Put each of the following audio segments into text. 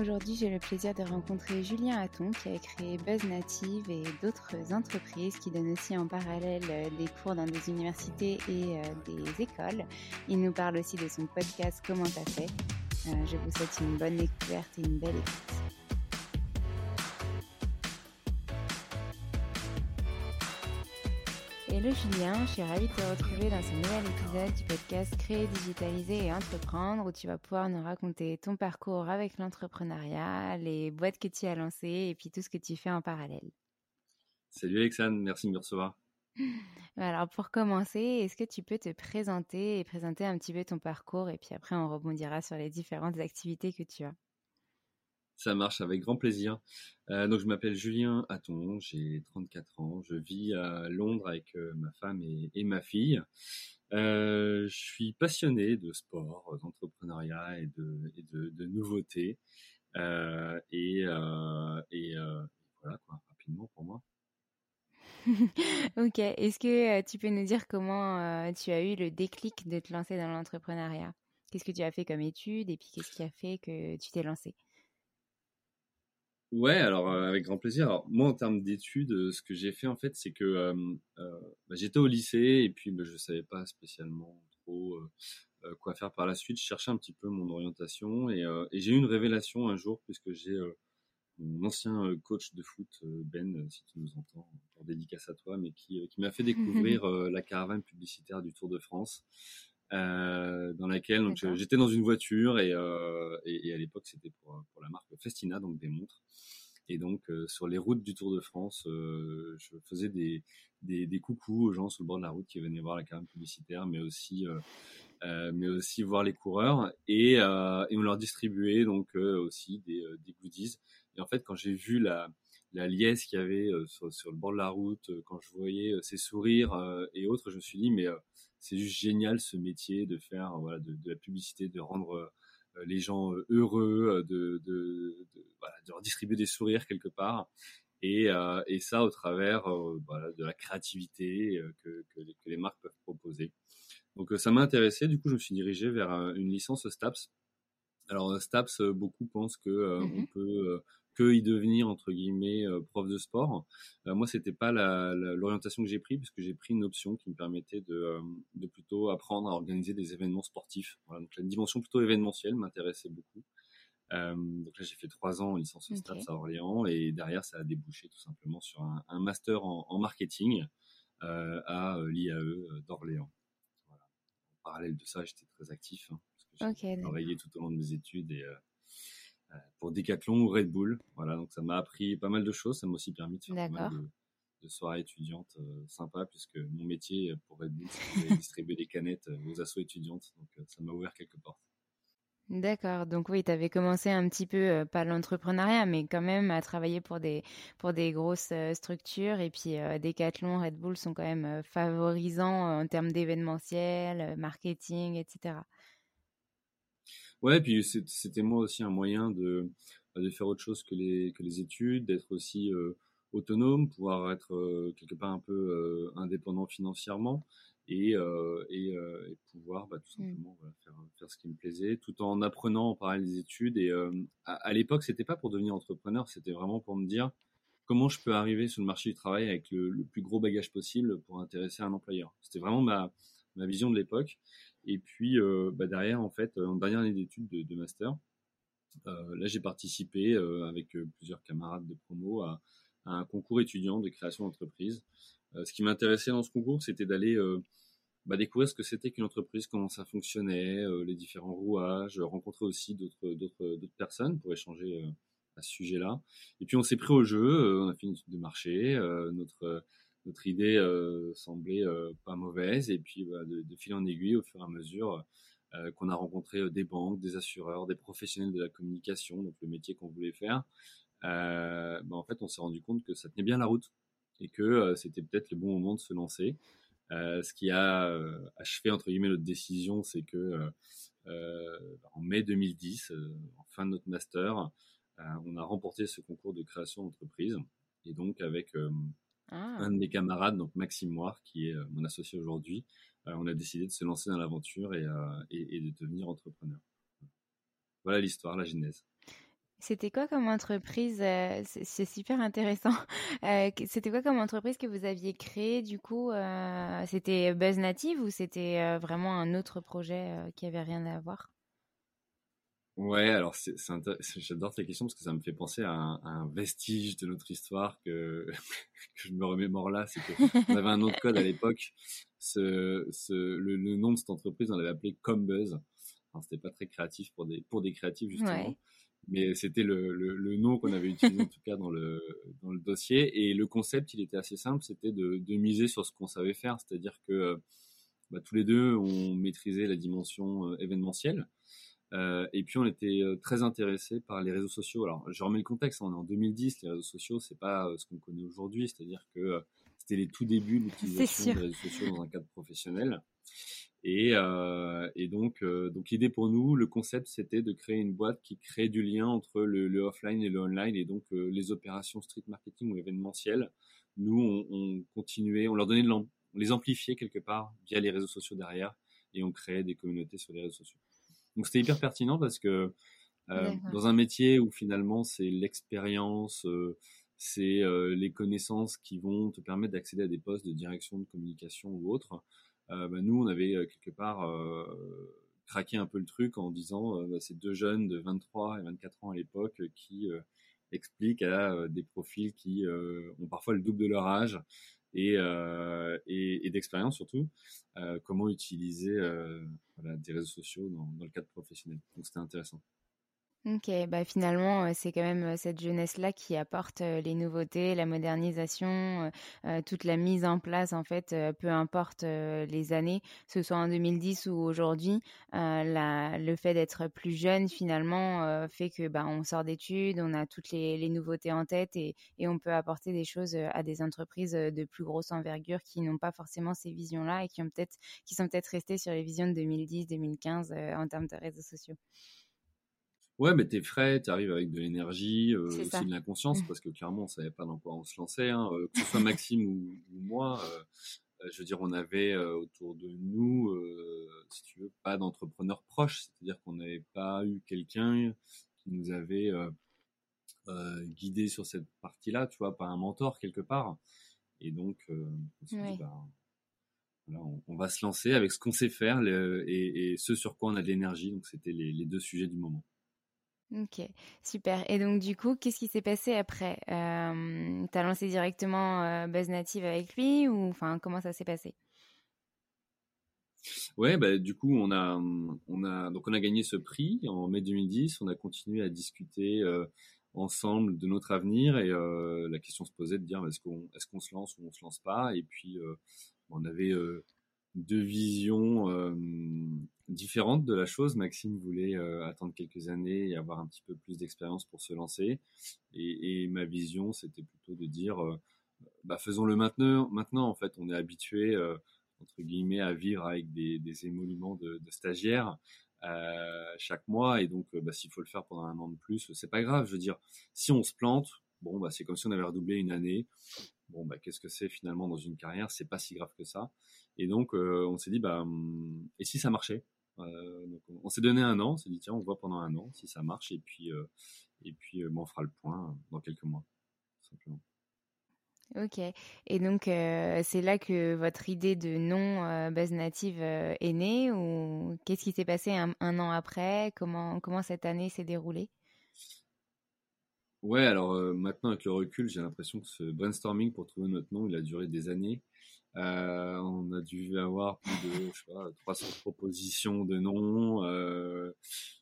Aujourd'hui, j'ai le plaisir de rencontrer Julien Hatton qui a créé Buzz Native et d'autres entreprises qui donnent aussi en parallèle euh, des cours dans des universités et euh, des écoles. Il nous parle aussi de son podcast Comment t'as fait? Euh, je vous souhaite une bonne découverte et une belle écoute. Hello Julien, je suis ravie de te retrouver dans ce nouvel épisode du podcast Créer, digitaliser et entreprendre où tu vas pouvoir nous raconter ton parcours avec l'entrepreneuriat, les boîtes que tu as lancées et puis tout ce que tu fais en parallèle. Salut Alexandre, merci de me recevoir. Alors pour commencer, est-ce que tu peux te présenter et présenter un petit peu ton parcours et puis après on rebondira sur les différentes activités que tu as? Ça marche avec grand plaisir. Euh, donc je m'appelle Julien Hatton, j'ai 34 ans, je vis à Londres avec euh, ma femme et, ma fille. Euh, je suis passionné de sport, d'entrepreneuriat et de, nouveautés. et, voilà rapidement pour moi. ok, est-ce que tu peux nous dire comment tu as eu le déclic de te lancer dans l'entrepreneuriat? Qu'est-ce que tu as fait comme étude et puis qu'est-ce qui a fait que tu t'es lancé? Ouais, alors euh, avec grand plaisir. Alors moi, en termes d'études, euh, ce que j'ai fait en fait, c'est que euh, bah, j'étais au lycée et puis bah, je savais pas spécialement trop quoi faire par la suite. Je cherchais un petit peu mon orientation et, et j'ai eu une révélation un jour puisque j'ai mon ancien coach de foot Ben, si tu nous entends, pour dédicace à toi, mais qui, qui m'a fait découvrir la caravane publicitaire du Tour de France. Euh, dans laquelle donc j'étais dans une voiture et, euh, et, et à l'époque c'était pour, pour la marque Festina donc des montres. Et donc euh, sur les routes du Tour de France euh, je faisais des, des, des coucous aux gens sur le bord de la route qui venaient voir la caravane publicitaire mais aussi euh, mais aussi voir les coureurs. Et, et on leur distribuait donc aussi des, des goodies. Et en fait quand j'ai vu la la liesse qu'il y avait sur, sur, le bord de la route, quand je voyais ces sourires et autres, je me suis dit, mais c'est juste génial ce métier de faire voilà, de, de la publicité, de rendre euh, les gens euh, heureux, euh, de, de, de, voilà, de leur distribuer des sourires quelque part. Et, euh, et ça au travers voilà, de la créativité que, que, les, que, les, marques peuvent proposer. Donc ça m'a intéressé, du coup je me suis dirigé vers une licence STAPS. Alors STAPS, beaucoup pensent que mmh on peut que y devenir entre guillemets prof de sport. moi, c'était pas l'orientation que j'ai pris, puisque j'ai pris une option qui me permettait de, de plutôt apprendre à organiser des événements sportifs. Voilà, donc la dimension plutôt événementielle m'intéressait beaucoup. Euh, donc là, j'ai fait trois ans en licence okay. à Orléans et derrière, ça a débouché tout simplement sur un, un master en, en marketing euh, à l'IAE d'Orléans. Voilà. En parallèle de ça, j'étais très actif hein, parce que j'ai travaillé tout au long de mes études et euh, pour Decathlon ou Red Bull. Voilà, donc ça m'a appris pas mal de choses. Ça m'a aussi permis de faire pas mal de, de soirées étudiantes euh, sympas puisque mon métier pour Red Bull, c'est de distribuer des canettes aux assos étudiantes. Donc ça m'a ouvert quelques portes. D'accord, donc oui, tu avais commencé un petit peu, euh, pas l'entrepreneuriat, mais quand même à travailler pour des, pour des grosses euh, structures. Et puis euh, Decathlon, Red Bull sont quand même euh, favorisants en termes d'événementiel, marketing, etc. Ouais, puis c'était moi aussi un moyen de, de faire autre chose que les, que les études, d'être aussi autonome, pouvoir être quelque part un peu indépendant financièrement et, euh, et, euh, et, pouvoir bah, tout mmh. simplement voilà, faire, faire, ce qui me plaisait, tout en apprenant en parallèle des études. Et euh, à, à l'époque, c'était pas pour devenir entrepreneur, c'était vraiment pour me dire comment je peux arriver sur le marché du travail avec le, le plus gros bagage possible pour intéresser un employeur. C'était vraiment ma, ma vision de l'époque. Et puis euh, bah, derrière, en fait, en dernière année d'études de, master, euh, là j'ai participé avec plusieurs camarades de promo à, un concours étudiant de création d'entreprise. ce qui m'intéressait dans ce concours, c'était d'aller bah, découvrir ce que c'était qu'une entreprise, comment ça fonctionnait, euh, les différents rouages, rencontrer aussi d'autres personnes pour échanger euh, à ce sujet-là. Et puis on s'est pris au jeu, euh, on a fait une étude de marché, notre notre idée semblait pas mauvaise et puis bah, de, fil en aiguille au fur et à mesure qu'on a rencontré des banques, des assureurs, des professionnels de la communication, donc le métier qu'on voulait faire. Bah, en fait on s'est rendu compte que ça tenait bien la route et que c'était peut-être le bon moment de se lancer. Euh, ce qui a euh, achevé entre guillemets notre décision, c'est que euh, en mai 2010, en fin de notre master, on a remporté ce concours de création d'entreprise. Et donc avec ah. un de mes camarades, donc Maxime Moire, qui est mon associé aujourd'hui, on a décidé de se lancer dans l'aventure et, et, et, de devenir entrepreneur. Voilà l'histoire, la genèse. C'était quoi comme entreprise euh, C'est super intéressant. Euh, c'était quoi comme entreprise que vous aviez créée du coup euh, C'était Buzz Native ou c'était vraiment un autre projet qui avait rien à voir? Ouais, alors j'adore cette question parce que ça me fait penser à un, à un vestige de notre histoire que, que je me remémore là. C'est qu'on avait un nom de code à l'époque. Ce, ce, le, le, nom de cette entreprise, on l'avait appelé Combuzz. Alors c'était pas très créatif pour des pour des créatifs justement. Ouais mais c'était le, le, le, nom qu'on avait utilisé en tout cas dans le, dans le dossier. Et le concept, il était assez simple, c'était de, de miser sur ce qu'on savait faire, c'est-à-dire que bah, tous les deux, on maîtrisait la dimension euh, événementielle. Euh, et puis on était euh, très intéressés par les réseaux sociaux. Alors je remets le contexte, on est en 2010, les réseaux sociaux c'est pas euh, ce qu'on connaît aujourd'hui, c'est-à-dire que c'était les tout débuts de l'utilisation des réseaux sociaux dans un cadre professionnel. Et, euh, et donc, euh, donc l'idée pour nous, le concept, c'était de créer une boîte qui crée du lien entre le, le offline et le online, et donc euh, les opérations street marketing ou événementielles. Nous, on, on continuait, on leur donnait de on les amplifiait quelque part via les réseaux sociaux derrière, et on créait des communautés sur les réseaux sociaux. Donc c'était hyper pertinent parce que euh, dans un métier où finalement c'est l'expérience, euh, c'est les connaissances qui vont te permettre d'accéder à des postes de direction de communication ou autres euh, bah, nous, on avait euh, quelque part euh, craqué un peu le truc en disant bah, ces deux jeunes de 23 et 24 ans à l'époque qui expliquent à des profils qui ont parfois le double de leur âge et, euh, et, d'expérience surtout, euh, comment utiliser euh, des réseaux sociaux dans, dans le cadre professionnel. Donc c'était intéressant. Ok, bah finalement, c'est quand même cette jeunesse-là qui apporte les nouveautés, la modernisation, euh, toute la mise en place, en fait, peu importe les années, que ce soit en 2010 ou aujourd'hui, euh, le fait d'être plus jeune, finalement, euh, fait que bah, on sort d'études, on a toutes les, nouveautés en tête et, et on peut apporter des choses à des entreprises de plus grosse envergure qui n'ont pas forcément ces visions-là et qui, ont peut-être, qui sont peut-être restées sur les visions de 2010-2015 en termes de réseaux sociaux. Ouais, mais t'es frais, t'arrives avec de l'énergie, euh, aussi de l'inconscience, mmh. parce que clairement, on savait pas dans quoi on se lançait. Hein. Euh, que ce soit Maxime ou, ou moi, euh, euh, je veux dire, on avait euh, autour de nous, si tu veux, pas d'entrepreneurs proches. C'est-à-dire qu'on n'avait pas eu quelqu'un qui nous avait guidé sur cette partie-là, tu vois, par un mentor quelque part. Et donc, on s'est dit, bah, on, va se lancer avec ce qu'on sait faire et, ce sur quoi on a de l'énergie. Donc, c'était les, deux sujets du moment. Ok, super. Et donc, du coup, qu'est-ce qui s'est passé après? Euh, Tu as lancé directement euh, Buzz Native avec lui ou enfin, comment ça s'est passé? Ouais, bah, du coup, on a, on, a, donc on a gagné ce prix en mai 2010. On a continué à discuter euh, ensemble de notre avenir et la question se posait de dire est-ce qu'on est qu'on se lance ou on se lance pas? Et puis, on avait deux visions euh, différentes de la chose. Maxime voulait euh, attendre quelques années et avoir un petit peu plus d'expérience pour se lancer. Et, ma vision, c'était plutôt de dire, bah, faisons-le maintenant. Maintenant, en fait, on est habitué, entre guillemets, à vivre avec des, émoluments de, stagiaires. chaque mois et donc bah, s'il faut le faire pendant un an de plus c'est pas grave je veux dire si on se plante bon bah c'est comme si on avait redoublé une année bon bah qu'est-ce que c'est finalement dans une carrière? C'est pas si grave que ça et donc euh, on s'est dit bah hum, et si ça marchait? Euh, donc on, s'est donné un an on s'est dit tiens on voit pendant un an si ça marche et puis euh, et puis on fera le point dans quelques mois simplement Ok. Et donc, c'est là que votre idée de nom base native est née ou qu'est-ce qui s'est passé un, un, an après? Comment, comment cette année s'est déroulée? Ouais, alors maintenant avec le recul, j'ai l'impression que ce brainstorming pour trouver notre nom, il a duré des années. Euh, on a dû avoir plus de je sais pas, 300 propositions de noms. Euh...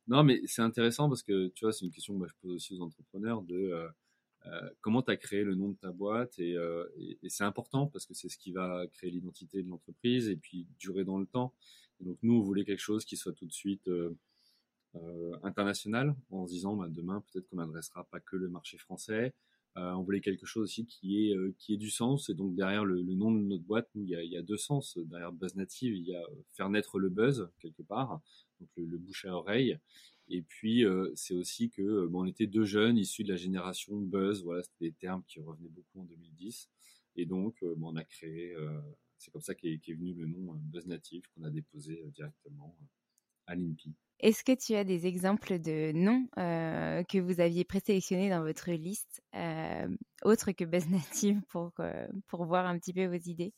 Non, mais c'est intéressant parce que tu vois, c'est une question que je pose aussi aux entrepreneurs de euh, comment tu as créé le nom de ta boîte et, c'est important parce que c'est ce qui va créer l'identité de l'entreprise et puis durer dans le temps. Donc nous, on voulait quelque chose qui soit tout de suite international en se disant bah, demain peut-être qu'on n'adressera pas que le marché français. Euh, on voulait quelque chose aussi qui ait, euh, qui ait du sens. Et donc derrière le, nom de notre boîte, il y, a, y, a, deux sens. Derrière Buzz Native, il y a faire naître le buzz quelque part, donc le, bouche à oreille. Et puis c'est aussi que bon, on était deux jeunes issus de la génération Buzz. Voilà, c'était des termes qui revenaient beaucoup en 2010. Et donc bon, on a créé. c'est comme ça qu'est est venu le nom Buzz Native qu'on a déposé directement à l'INPI. Est-ce que tu as des exemples de noms euh, que vous aviez présélectionnés dans votre liste, euh, autres que Buzz Native, pour, euh, pour voir un petit peu vos idées?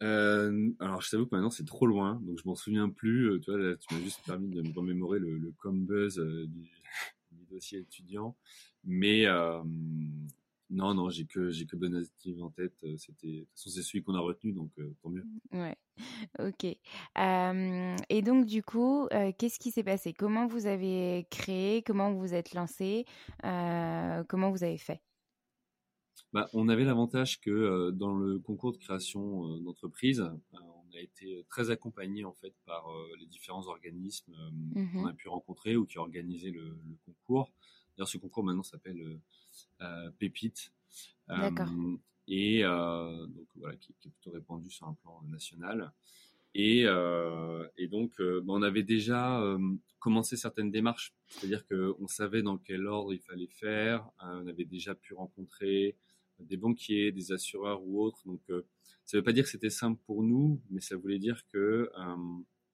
Alors, je t'avoue que maintenant c'est trop loin, donc je m'en souviens plus. tu vois, tu m'as juste permis de me remémorer le, le Combuzz du, du, dossier étudiant. Mais non, non, j'ai que j'ai que Native en tête. C'était de toute façon c'est celui qu'on a retenu, donc tant mieux. Ouais. Ok. et donc, du coup, qu'est-ce qui s'est passé? Comment vous avez créé? Comment vous vous êtes lancé? Comment vous avez fait? Bah, On avait l'avantage que dans le concours de création d'entreprise, on a été très accompagné en fait par les différents organismes qu'on mmh a pu rencontrer ou qui organisé le, le concours. D'ailleurs, ce concours maintenant s'appelle Pépite. D'accord et euh, donc voilà qui, qui, est plutôt répandu sur un plan national. Et, euh, et donc euh, on avait déjà euh, commencé certaines démarches, c'est-à-dire qu'on savait dans quel ordre il fallait faire, on avait déjà pu rencontrer des banquiers, des assureurs ou autres. Donc ça ne veut pas dire que c'était simple pour nous, mais ça voulait dire que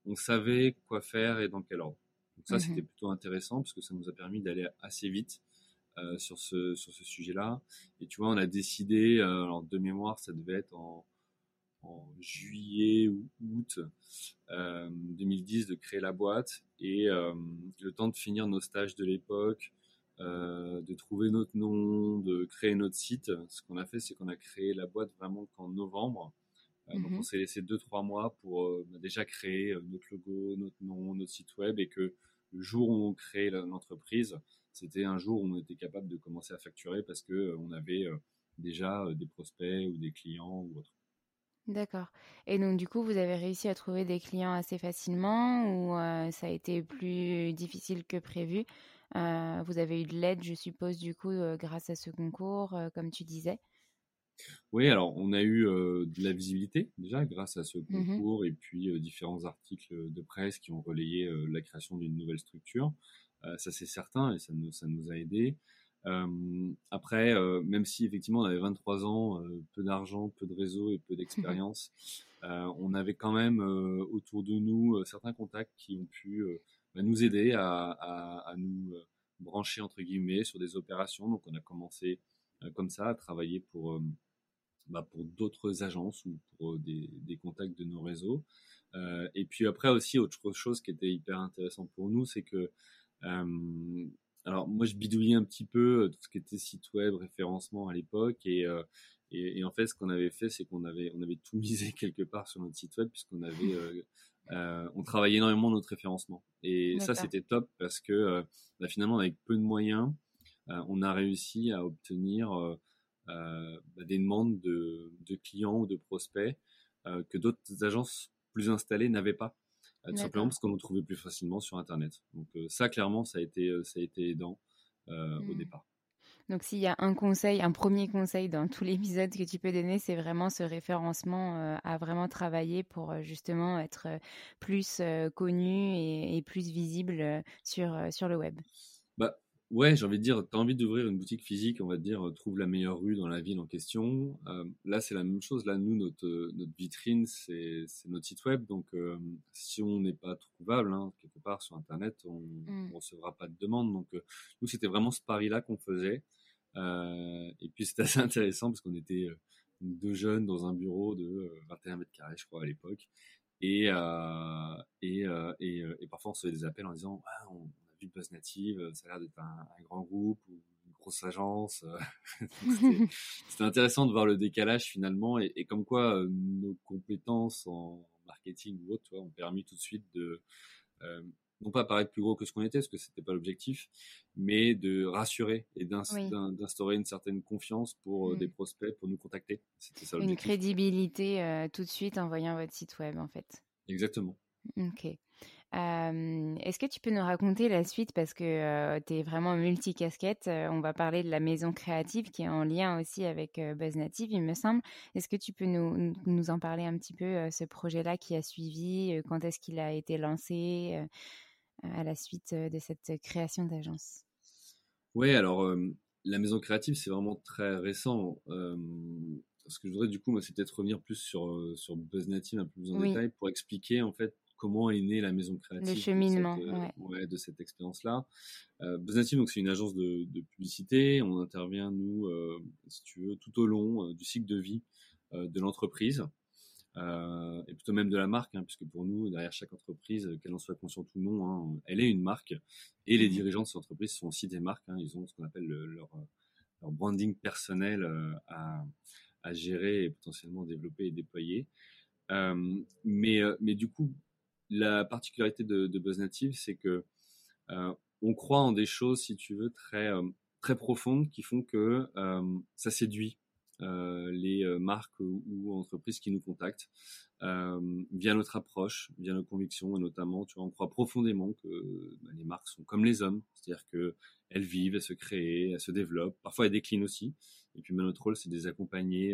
on savait quoi faire et dans quel ordre. Donc ça, mmh c'était plutôt intéressant parce que ça nous a permis d'aller assez vite euh, sur ce sur ce sujet-là. Et tu vois, on a décidé, euh, alors de mémoire, ça devait être en, en juillet ou août 2010 euh, de créer la boîte et le temps de finir nos stages de l'époque, de trouver notre nom, de créer notre site. Ce qu'on a fait, c'est qu'on a créé la boîte vraiment qu'en novembre. Donc on mmh s'est laissé deux trois mois pour bah, déjà créer notre logo, notre nom, notre site web et que le jour où on crée l'entreprise, c'était un jour où on était capable de commencer à facturer parce que euh, on avait euh, déjà euh, des prospects ou des clients ou autre. D'accord. Et donc du coup, vous avez réussi à trouver des clients assez facilement ou ça a été plus difficile que prévu? Vous avez eu de l'aide, je suppose, du coup, grâce à ce concours, comme tu disais? Oui, alors on a eu de la visibilité déjà grâce à ce mmh concours et puis différents articles de presse qui ont relayé la création d'une nouvelle structure. Euh, ça c'est certain et ça nous, ça nous a aidé. Euh, après, euh, même si effectivement on avait 23 ans, peu d'argent, peu de réseau et peu d'expérience, on avait quand même autour de nous certains contacts qui ont pu bah, nous aider à, à, à nous branché entre guillemets sur des opérations. Donc on a commencé comme ça à travailler pour bah, pour d'autres agences ou pour des, des, contacts de nos réseaux. et puis après aussi autre chose qui était hyper intéressant pour nous, c'est que alors moi je bidouillais un petit peu tout ce qui était site web, référencement à l'époque et, et, et, en fait ce qu'on avait fait c'est qu'on avait on avait tout misé quelque part sur notre site web puisqu'on avait euh, on travaillait énormément notre référencement. Et ça, c'était top parce que euh, bah, finalement, avec peu de moyens, euh, on a réussi à obtenir bah, des demandes de, clients ou de prospects que d'autres agences plus installées n'avaient pas. Tout simplement parce qu'on nous trouvait plus facilement sur Internet. Donc ça, clairement, ça a été, ça a été aidant au mmh. départ. Donc s'il y a un conseil, un premier conseil dans tout l'épisode que tu peux donner, c'est vraiment ce référencement euh, à vraiment travailler pour euh, justement être euh, plus connu et, plus visible sur, sur le web. Bah ouais, j'ai envie de dire, tu as envie d'ouvrir une boutique physique, on va dire, trouve la meilleure rue dans la ville en question. là, c'est la même chose. Là, nous, notre, notre vitrine, c'est notre site web. Donc, si on n'est pas trouvable hein, quelque part sur Internet, on ne mmh. recevra pas de demande. Donc, nous, c'était vraiment ce pari-là qu'on faisait. Euh, et puis c'était assez intéressant parce qu'on était euh, deux jeunes dans un bureau de 21 euh, mètres carrés, je crois, à l'époque. Et, et, et, et, parfois on se fait des appels en disant on vu Buzz Native, ça a l'air d'être un, grand groupe ou une grosse agence. C'était intéressant de voir le décalage finalement et, et comme quoi nos compétences en marketing ou autre ont permis tout de suite de non pas paraître plus gros que ce qu'on était, parce que c'était pas l'objectif, mais de rassurer et d'instaurer une certaine confiance pour euh, des prospects pour nous contacter. C'était ça Une crédibilité euh, tout de suite en voyant votre site web, en fait. Exactement. Ok. Est-ce que tu peux nous raconter la suite? Parce que euh, tu es vraiment multicasquette On va parler de la maison créative qui est en lien aussi avec Buzz Native, il me semble. Est-ce que tu peux nous, nous, en parler un petit peu, ce projet-là qui a suivi Quand est-ce qu'il a été lancé à la suite de cette création d'agence? Oui, alors la maison créative, c'est vraiment très récent. ce que je voudrais du coup, c'est peut-être revenir plus sur, sur Buzz Native un peu plus en détail pour expliquer en fait comment est née la maison créative. Le cheminement, de cette expérience-là. Euh, Native, donc c'est une agence de, publicité. On intervient nous, si tu veux, tout au long du cycle de vie de l'entreprise. Euh, et plutôt même de la marque, hein, puisque pour nous, derrière chaque entreprise, qu'elle en soit consciente ou non, hein, elle est une marque. Et les mmh dirigeants de cette entreprise sont aussi des marques. Hein, ils ont ce qu'on appelle leur, leur, branding personnel euh, à, à, gérer et potentiellement développer et déployer. Euh, mais, euh, mais du coup, la particularité de, de Buzz Native, c'est que euh, on croit en des choses, si tu veux, très très profondes qui font que ça séduit euh, les euh, marques ou, entreprises qui nous contactent euh, via notre approche, via nos convictions et notamment, tu vois, on croit profondément que bah, les marques sont comme les hommes, c'est-à-dire que elles vivent, elles se créent, elles se développent. Parfois, elles déclinent aussi. Et puis, bah, notre rôle, c'est de les accompagner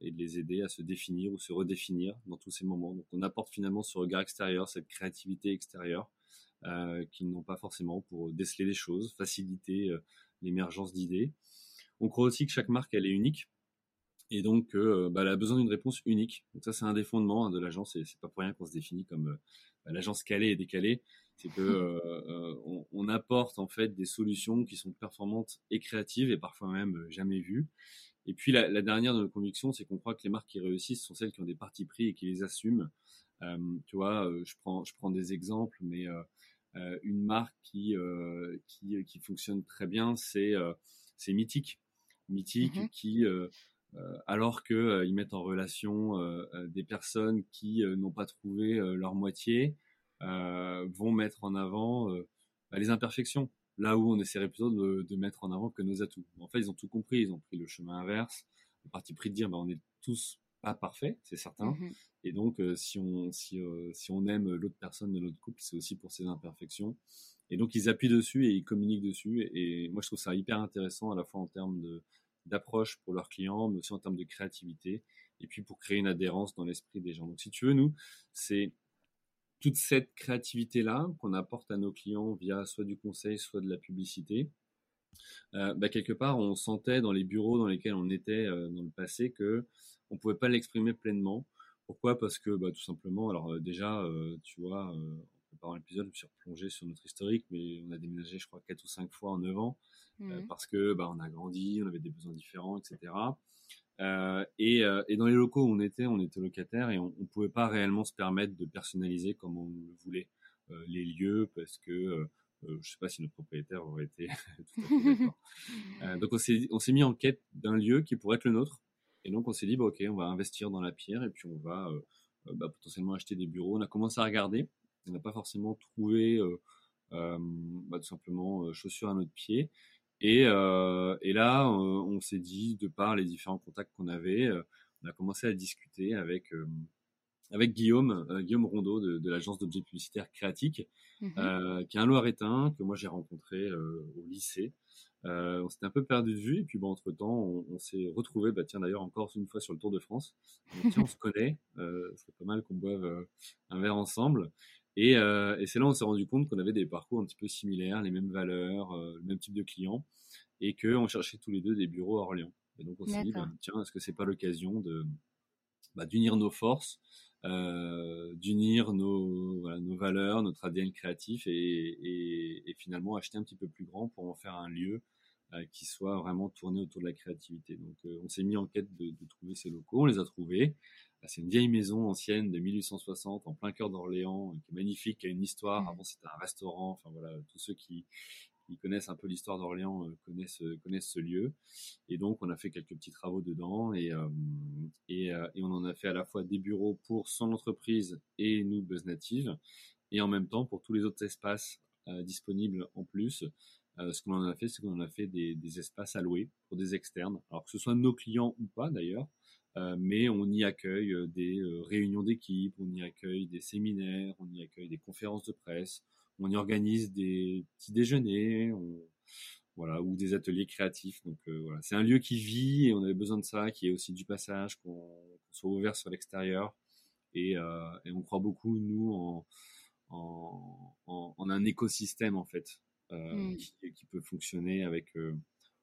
et de les aider à se définir ou se redéfinir dans tous ces moments. Donc, on apporte finalement ce regard extérieur, cette créativité extérieure euh, qu'ils n'ont pas forcément pour déceler les choses, faciliter l'émergence d'idées. On croit aussi que chaque marque, elle est unique et donc euh, bah, elle a besoin d'une réponse unique. Donc ça c'est un des fondements hein, de l'agence et c'est pas pour rien qu'on se définit comme euh, bah, l'agence calée et décalée. C'est que euh, on, on, apporte en fait des solutions qui sont performantes et créatives et parfois même jamais vues. Et puis la, la dernière de nos convictions, c'est qu'on croit que les marques qui réussissent sont celles qui ont des partis pris et qui les assument. tu vois, je prends je prends des exemples, mais une marque qui qui qui fonctionne très bien, c'est c'est Mythique. Mythique mmh qui euh, alors qu'ils euh, mettent en relation euh, des personnes qui n'ont pas trouvé leur moitié, vont mettre en avant bah, les imperfections là où on essaierait plutôt de, mettre en avant que nos atouts. En fait, ils ont tout compris, ils ont pris le chemin inverse, le parti pris de dire, bah, on est tous pas parfaits, c'est certain. Mmh et donc, si on si, si on aime l'autre personne de notre couple, c'est aussi pour ses imperfections. Et donc, ils appuient dessus et ils communiquent dessus. et moi, je trouve ça hyper intéressant à la fois en termes de d'approche pour leurs clients, mais aussi en termes de créativité, et puis pour créer une adhérence dans l'esprit des gens. Donc si tu veux, nous, c'est toute cette créativité-là qu'on apporte à nos clients via soit du conseil, soit de la publicité. Euh, bah, quelque part, on sentait dans les bureaux dans lesquels on était euh, dans le passé que on pouvait pas l'exprimer pleinement. Pourquoi? Parce que bah, tout simplement, alors euh, déjà, tu vois, préparant l'épisode, je me suis replongé sur notre historique, mais on a déménagé, je crois, quatre ou cinq fois en neuf ans, mmh. parce que bah, on a grandi, on avait des besoins différents, etc. et, et, dans les locaux où on était, on était locataire et on ne pouvait pas réellement se permettre de personnaliser comme on le voulait les lieux, parce que je ne sais pas si notre propriétaire aurait été tout à fait d'accord. donc on s'est mis en quête d'un lieu qui pourrait être le nôtre. Et donc on s'est dit, bah, ok, on va investir dans la pierre et puis on va euh, bah, potentiellement acheter des bureaux. On a commencé à regarder. On n'a pas forcément trouvé euh, euh, bah, tout simplement chaussures à notre pied. Et, et là, on s'est dit, de par les différents contacts qu'on avait, on a commencé à discuter avec avec Guillaume, Guillaume Rondeau de, l'agence d'objets publicitaires Créatique, mmh qui est un Loiretain que moi j'ai rencontré au lycée. Euh, on s'était un peu perdu de vue et puis bon, entre temps, on, s'est retrouvé. Bah tiens d'ailleurs encore une fois sur le Tour de France. tiens, on se connaît. Euh, c'est pas mal qu'on boive euh, un verre ensemble. Et, euh, et c'est là on s'est rendu compte qu'on avait des parcours un petit peu similaires, les mêmes valeurs, le même type de clients, et qu'on cherchait tous les deux des bureaux à Orléans. Et donc on s'est dit bah, tiens, est-ce que c'est pas l'occasion de bah, d'unir nos forces, d'unir nos, voilà, nos valeurs, notre ADN créatif et, et, et, finalement acheter un petit peu plus grand pour en faire un lieu euh, qui soit vraiment tourné autour de la créativité. Donc euh, on s'est mis en quête de, de, trouver ces locaux, on les a trouvés. Bah, c'est une vieille maison ancienne de 1860 en plein cœur d'Orléans, qui est magnifique, qui a une histoire. Mmh. Avant c'était un restaurant. Enfin voilà, tous ceux qui, qui connaissent un peu l'histoire d'Orléans euh, connaissent connaissent ce lieu. Et donc on a fait quelques petits travaux dedans et et, et, on en a fait à la fois des bureaux pour son entreprise et nous Buzz Native et en même temps pour tous les autres espaces disponibles en plus euh, ce qu'on en a fait, c'est qu'on en a fait des, des, espaces alloués pour des externes, alors que ce soit nos clients ou pas d'ailleurs, euh, mais on y accueille euh, des réunions d'équipe, on y accueille des séminaires, on y accueille des conférences de presse, on y organise des petits déjeuners, on, voilà, ou des ateliers créatifs. Donc voilà, c'est un lieu qui vit et on avait besoin de ça, qui est aussi du passage, qu'on soit ouvert sur l'extérieur. Et, euh, et, on croit beaucoup nous en, en, en, en, un écosystème en fait. Euh, mmh. qui, peut fonctionner avec euh,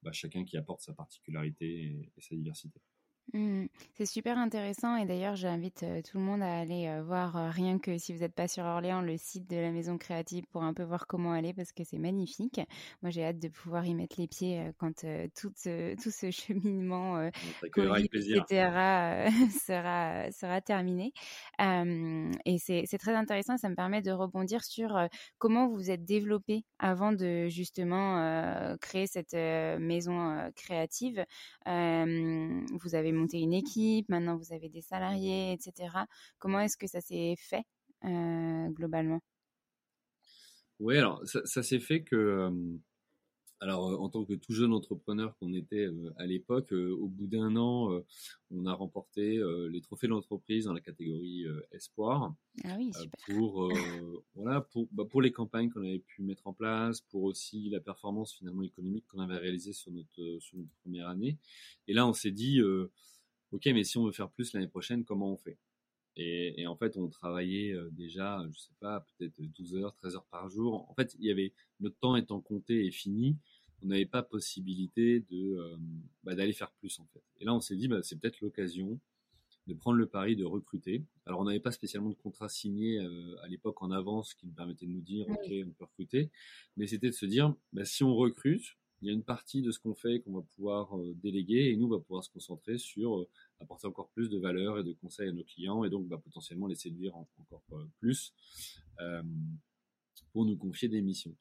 bah, chacun qui apporte sa particularité et sa diversité. Mmh. C'est super intéressant et d'ailleurs j'invite euh, tout le monde à aller euh, voir euh, rien que si vous n'êtes pas sur Orléans le site de la maison créative pour un peu voir comment aller parce que c'est magnifique. Moi j'ai hâte de pouvoir y mettre les pieds quand tout, tout ce cheminement etc sera sera terminé. et c'est très intéressant, ça me permet de rebondir sur comment vous vous êtes développé avant de justement créer cette maison créative. vous avez monter une équipe, maintenant vous avez des salariés, etc. Comment est-ce que ça s'est fait euh, globalement? Oui, alors ça, s'est fait que, alors en tant que tout jeune entrepreneur qu'on était à l'époque, au bout d'un an, on a remporté les trophées de l'entreprise dans la catégorie espoir. Ah oui, super. pour voilà, pour, bah, pour les campagnes qu'on avait pu mettre en place, pour aussi la performance finalement économique qu'on avait réalisée sur notre sur notre première année. Et là, on s'est dit ok, mais si on veut faire plus l'année prochaine, comment on fait? Et, en fait, on travaillait euh, déjà, je sais pas, peut-être 12 heures, 13 heures par jour. En fait, il y avait notre temps étant compté et fini, on n'avait pas possibilité de euh, bah, d'aller faire plus en fait. Et là, on s'est dit, bah, c'est peut-être l'occasion de prendre le pari de recruter. Alors, on n'avait pas spécialement de contrat signé euh, à l'époque en avance qui nous permettait de nous dire, ok, on peut recruter, mais c'était de se dire, bah, si on recrute, il y a une partie de ce qu'on fait qu'on va pouvoir euh, déléguer et nous, on va pouvoir se concentrer sur euh, apporter encore plus de valeur et de conseils à nos clients et donc bah, potentiellement les séduire encore euh, plus pour nous confier des missions.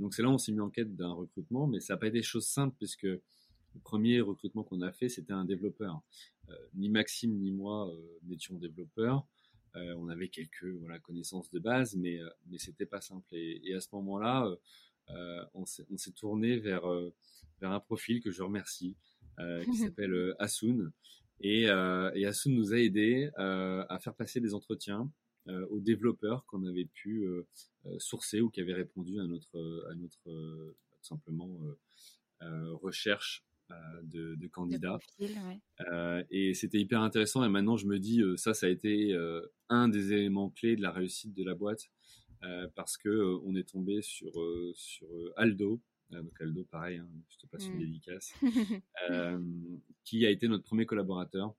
Donc c'est là où on s'est mis en quête d'un recrutement, mais ça n'a pas été chose simple puisque le premier recrutement qu'on a fait, c'était un développeur. ni Maxime ni moi n'étions développeurs. on avait quelques voilà, connaissances de base, mais, mais c'était pas simple. Et, et à ce moment-là, euh, on s'est tourné vers, euh, vers un profil que je remercie, euh, qui s'appelle Asun. Et, et Asun nous a aidé à faire passer des entretiens aux développeurs qu'on avait pu sourcer ou qui avaient répondu à notre, à notre tout simplement recherche de, candidats. et c'était hyper intéressant. Et maintenant, je me dis, ça, ça a été un des éléments clés de la réussite de la boîte. Euh, parce que euh, on est tombé sur euh, sur Aldo, donc Aldo, pareil, hein, je te passe une mm. dédicace, qui a été notre premier collaborateur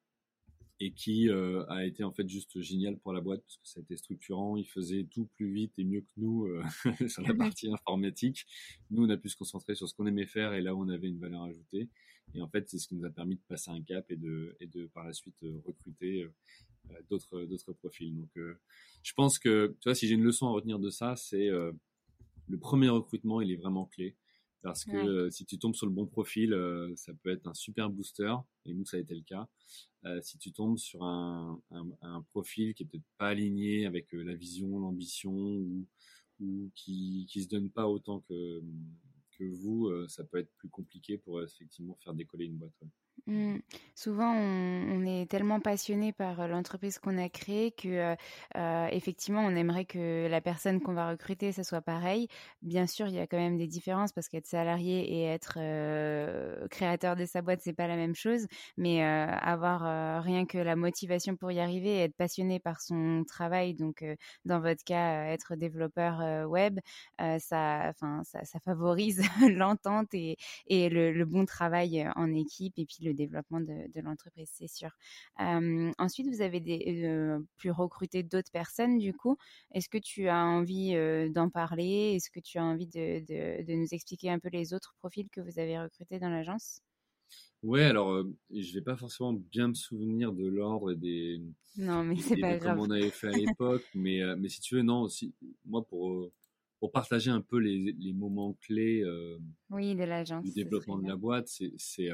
et qui euh, a été en fait juste génial pour la boîte parce que ça a été structurant. Il faisait tout plus vite et mieux que nous euh, sur la partie informatique. Nous, on a pu se concentrer sur ce qu'on aimait faire et là où on avait une valeur ajoutée. Et en fait, c'est ce qui nous a permis de passer un cap et de, et de par la suite euh, recruter d'autres d'autres profils. Donc, je pense que tu vois, si j'ai une leçon à retenir de ça, c'est le premier recrutement, il est vraiment clé. Parce que si tu tombes sur le bon profil, ça peut être un super booster. Et nous, ça a été le cas. Euh, si tu tombes sur un, un, un profil qui est peut-être pas aligné avec la vision, l'ambition, ou, ou qui qui se donne pas autant que que vous, ça peut être plus compliqué pour effectivement faire décoller une boîte. Mmh. Souvent, on, est tellement passionné par l'entreprise qu'on a créée que, effectivement, on aimerait que la personne qu'on va recruter, ça soit pareil. Bien sûr, il y a quand même des différences parce qu'être salarié et être créateur de sa boîte, c'est pas la même chose. Mais avoir rien que la motivation pour y arriver, être passionné par son travail, donc dans votre cas, être développeur web, ça, enfin, ça, favorise l'entente et, et le, le, bon travail en équipe et puis le développement de, l'entreprise, c'est sûr. ensuite, vous avez des, pu recruter d'autres personnes, du coup. Est-ce que tu as envie d'en parler? Est-ce que tu as envie de, de, nous expliquer un peu les autres profils que vous avez recrutés dans l'agence? Ouais, alors je vais pas forcément bien me souvenir de l'ordre et des. Non, mais c'est pas grave. Comme on avait fait à l'époque, mais mais si tu veux, non, aussi, moi pour pour partager un peu les, les moments clés. oui, de l'agence. Du développement de la boîte, c'est c'est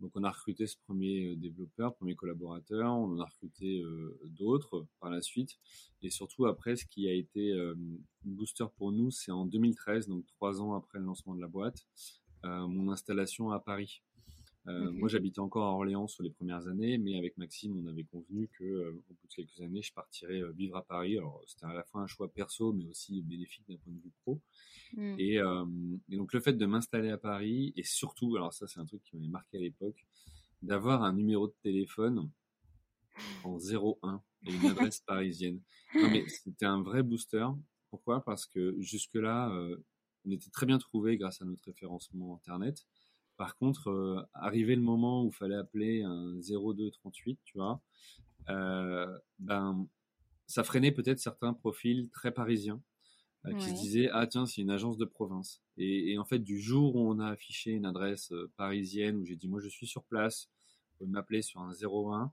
donc on a recruté ce premier euh, développeur, premier collaborateur, on en a recruté euh, d'autres par la suite. Et surtout après, ce qui a été euh, booster pour nous, c'est en 2013, donc trois ans après le lancement de la boîte, mon installation à Paris. Euh, Moi, j'habitais encore à Orléans sur les premières années, mais avec Maxime, on avait convenu que euh, au bout de quelques années, je partirais euh, vivre à Paris. Alors, c'était à la fois un choix perso, mais aussi bénéfique d'un point de vue pro. Mmh. Et, euh, et, donc, le fait de m'installer à Paris, et surtout, alors ça, c'est un truc qui m'avait marqué à l'époque, d'avoir un numéro de téléphone en 01 et une adresse parisienne. Non, mais c'était un vrai booster. Pourquoi? Parce que jusque-là, on était très bien trouvé grâce à notre référencement Internet. Par contre, euh, arrivé le moment où il fallait appeler un 0238, tu vois, euh, ben, ça freinait peut-être certains profils très parisiens euh, qui se disaient ah tiens c'est une agence de province. Et, et, en fait du jour où on a affiché une adresse euh, parisienne où j'ai dit moi je suis sur place vous pouvez m'appeler sur un 01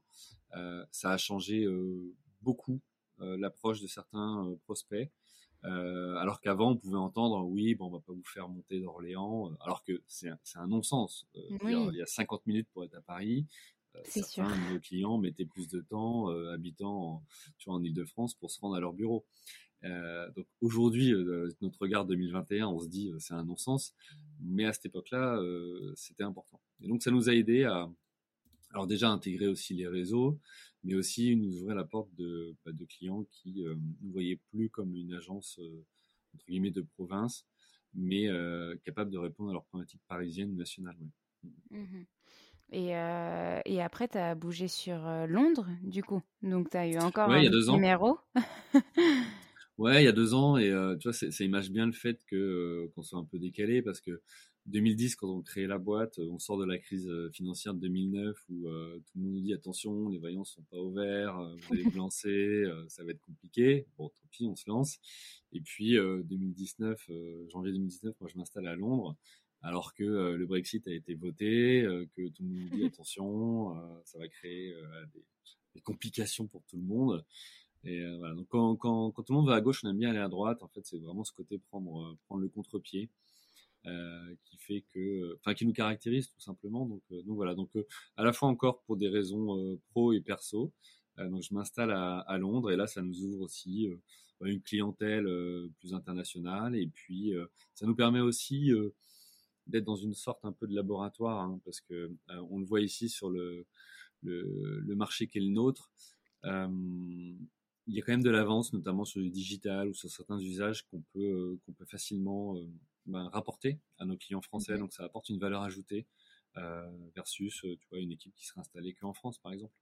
euh, ça a changé beaucoup l'approche de certains prospects euh, alors qu'avant, on pouvait entendre, oui, bon, on va pas vous faire monter d'Orléans, euh, alors que c'est un, un non-sens. Euh, il y a 50 minutes pour être à Paris. Euh, certains sûr. de nos clients mettaient plus de temps habitant en, tu vois, en Ile-de-France pour se rendre à leur bureau. donc aujourd'hui, notre regard 2021, on se dit c'est un non-sens, mais à cette époque-là, c'était important. Et donc ça nous a aidé à, alors déjà intégrer aussi les réseaux, mais aussi nous ouvrir la porte de, bah, de clients qui euh, nous voyaient plus comme une agence euh, entre guillemets de province, mais euh, capable de répondre à leurs problématiques parisiennes ou nationales. Mmh et, euh, et, après, tu as bougé sur Londres, du coup. Donc, tu as eu encore ouais, un numéro. ouais, il y a deux ans. Et tu vois, ça image bien le fait que qu'on soit un peu décalé parce que 2010, quand on crée la boîte, on sort de la crise euh, financière de 2009 où euh, tout le monde nous dit attention, les voyants sont pas ouverts, euh, vous allez vous lancer, ça va être compliqué. Bon, tant pis, on se lance. Et puis 2019, janvier 2019, moi je m'installe à Londres, alors que le Brexit a été voté, que tout le monde nous dit attention, ça va créer des, des, complications pour tout le monde. Et voilà. Donc quand, quand, quand, tout le monde va à gauche, on aime bien aller à droite. En fait, c'est vraiment ce côté prendre prendre le contre-pied. Euh, qui fait que, enfin, qui nous caractérise tout simplement. Donc, euh, donc voilà. Donc, euh, à la fois encore pour des raisons pro et perso. donc, je m'installe à, à, Londres et là, ça nous ouvre aussi une clientèle plus internationale et puis ça nous permet aussi d'être dans une sorte un peu de laboratoire hein, parce que on le voit ici sur le, le, le marché qui est le nôtre. Euh, il y a quand même de l'avance, notamment sur le digital ou sur certains usages qu'on peut qu'on peut facilement ben, rapporter à nos clients français. Donc ça apporte une valeur ajoutée euh, versus euh, tu vois, une équipe qui serait installée qu'en France, par exemple.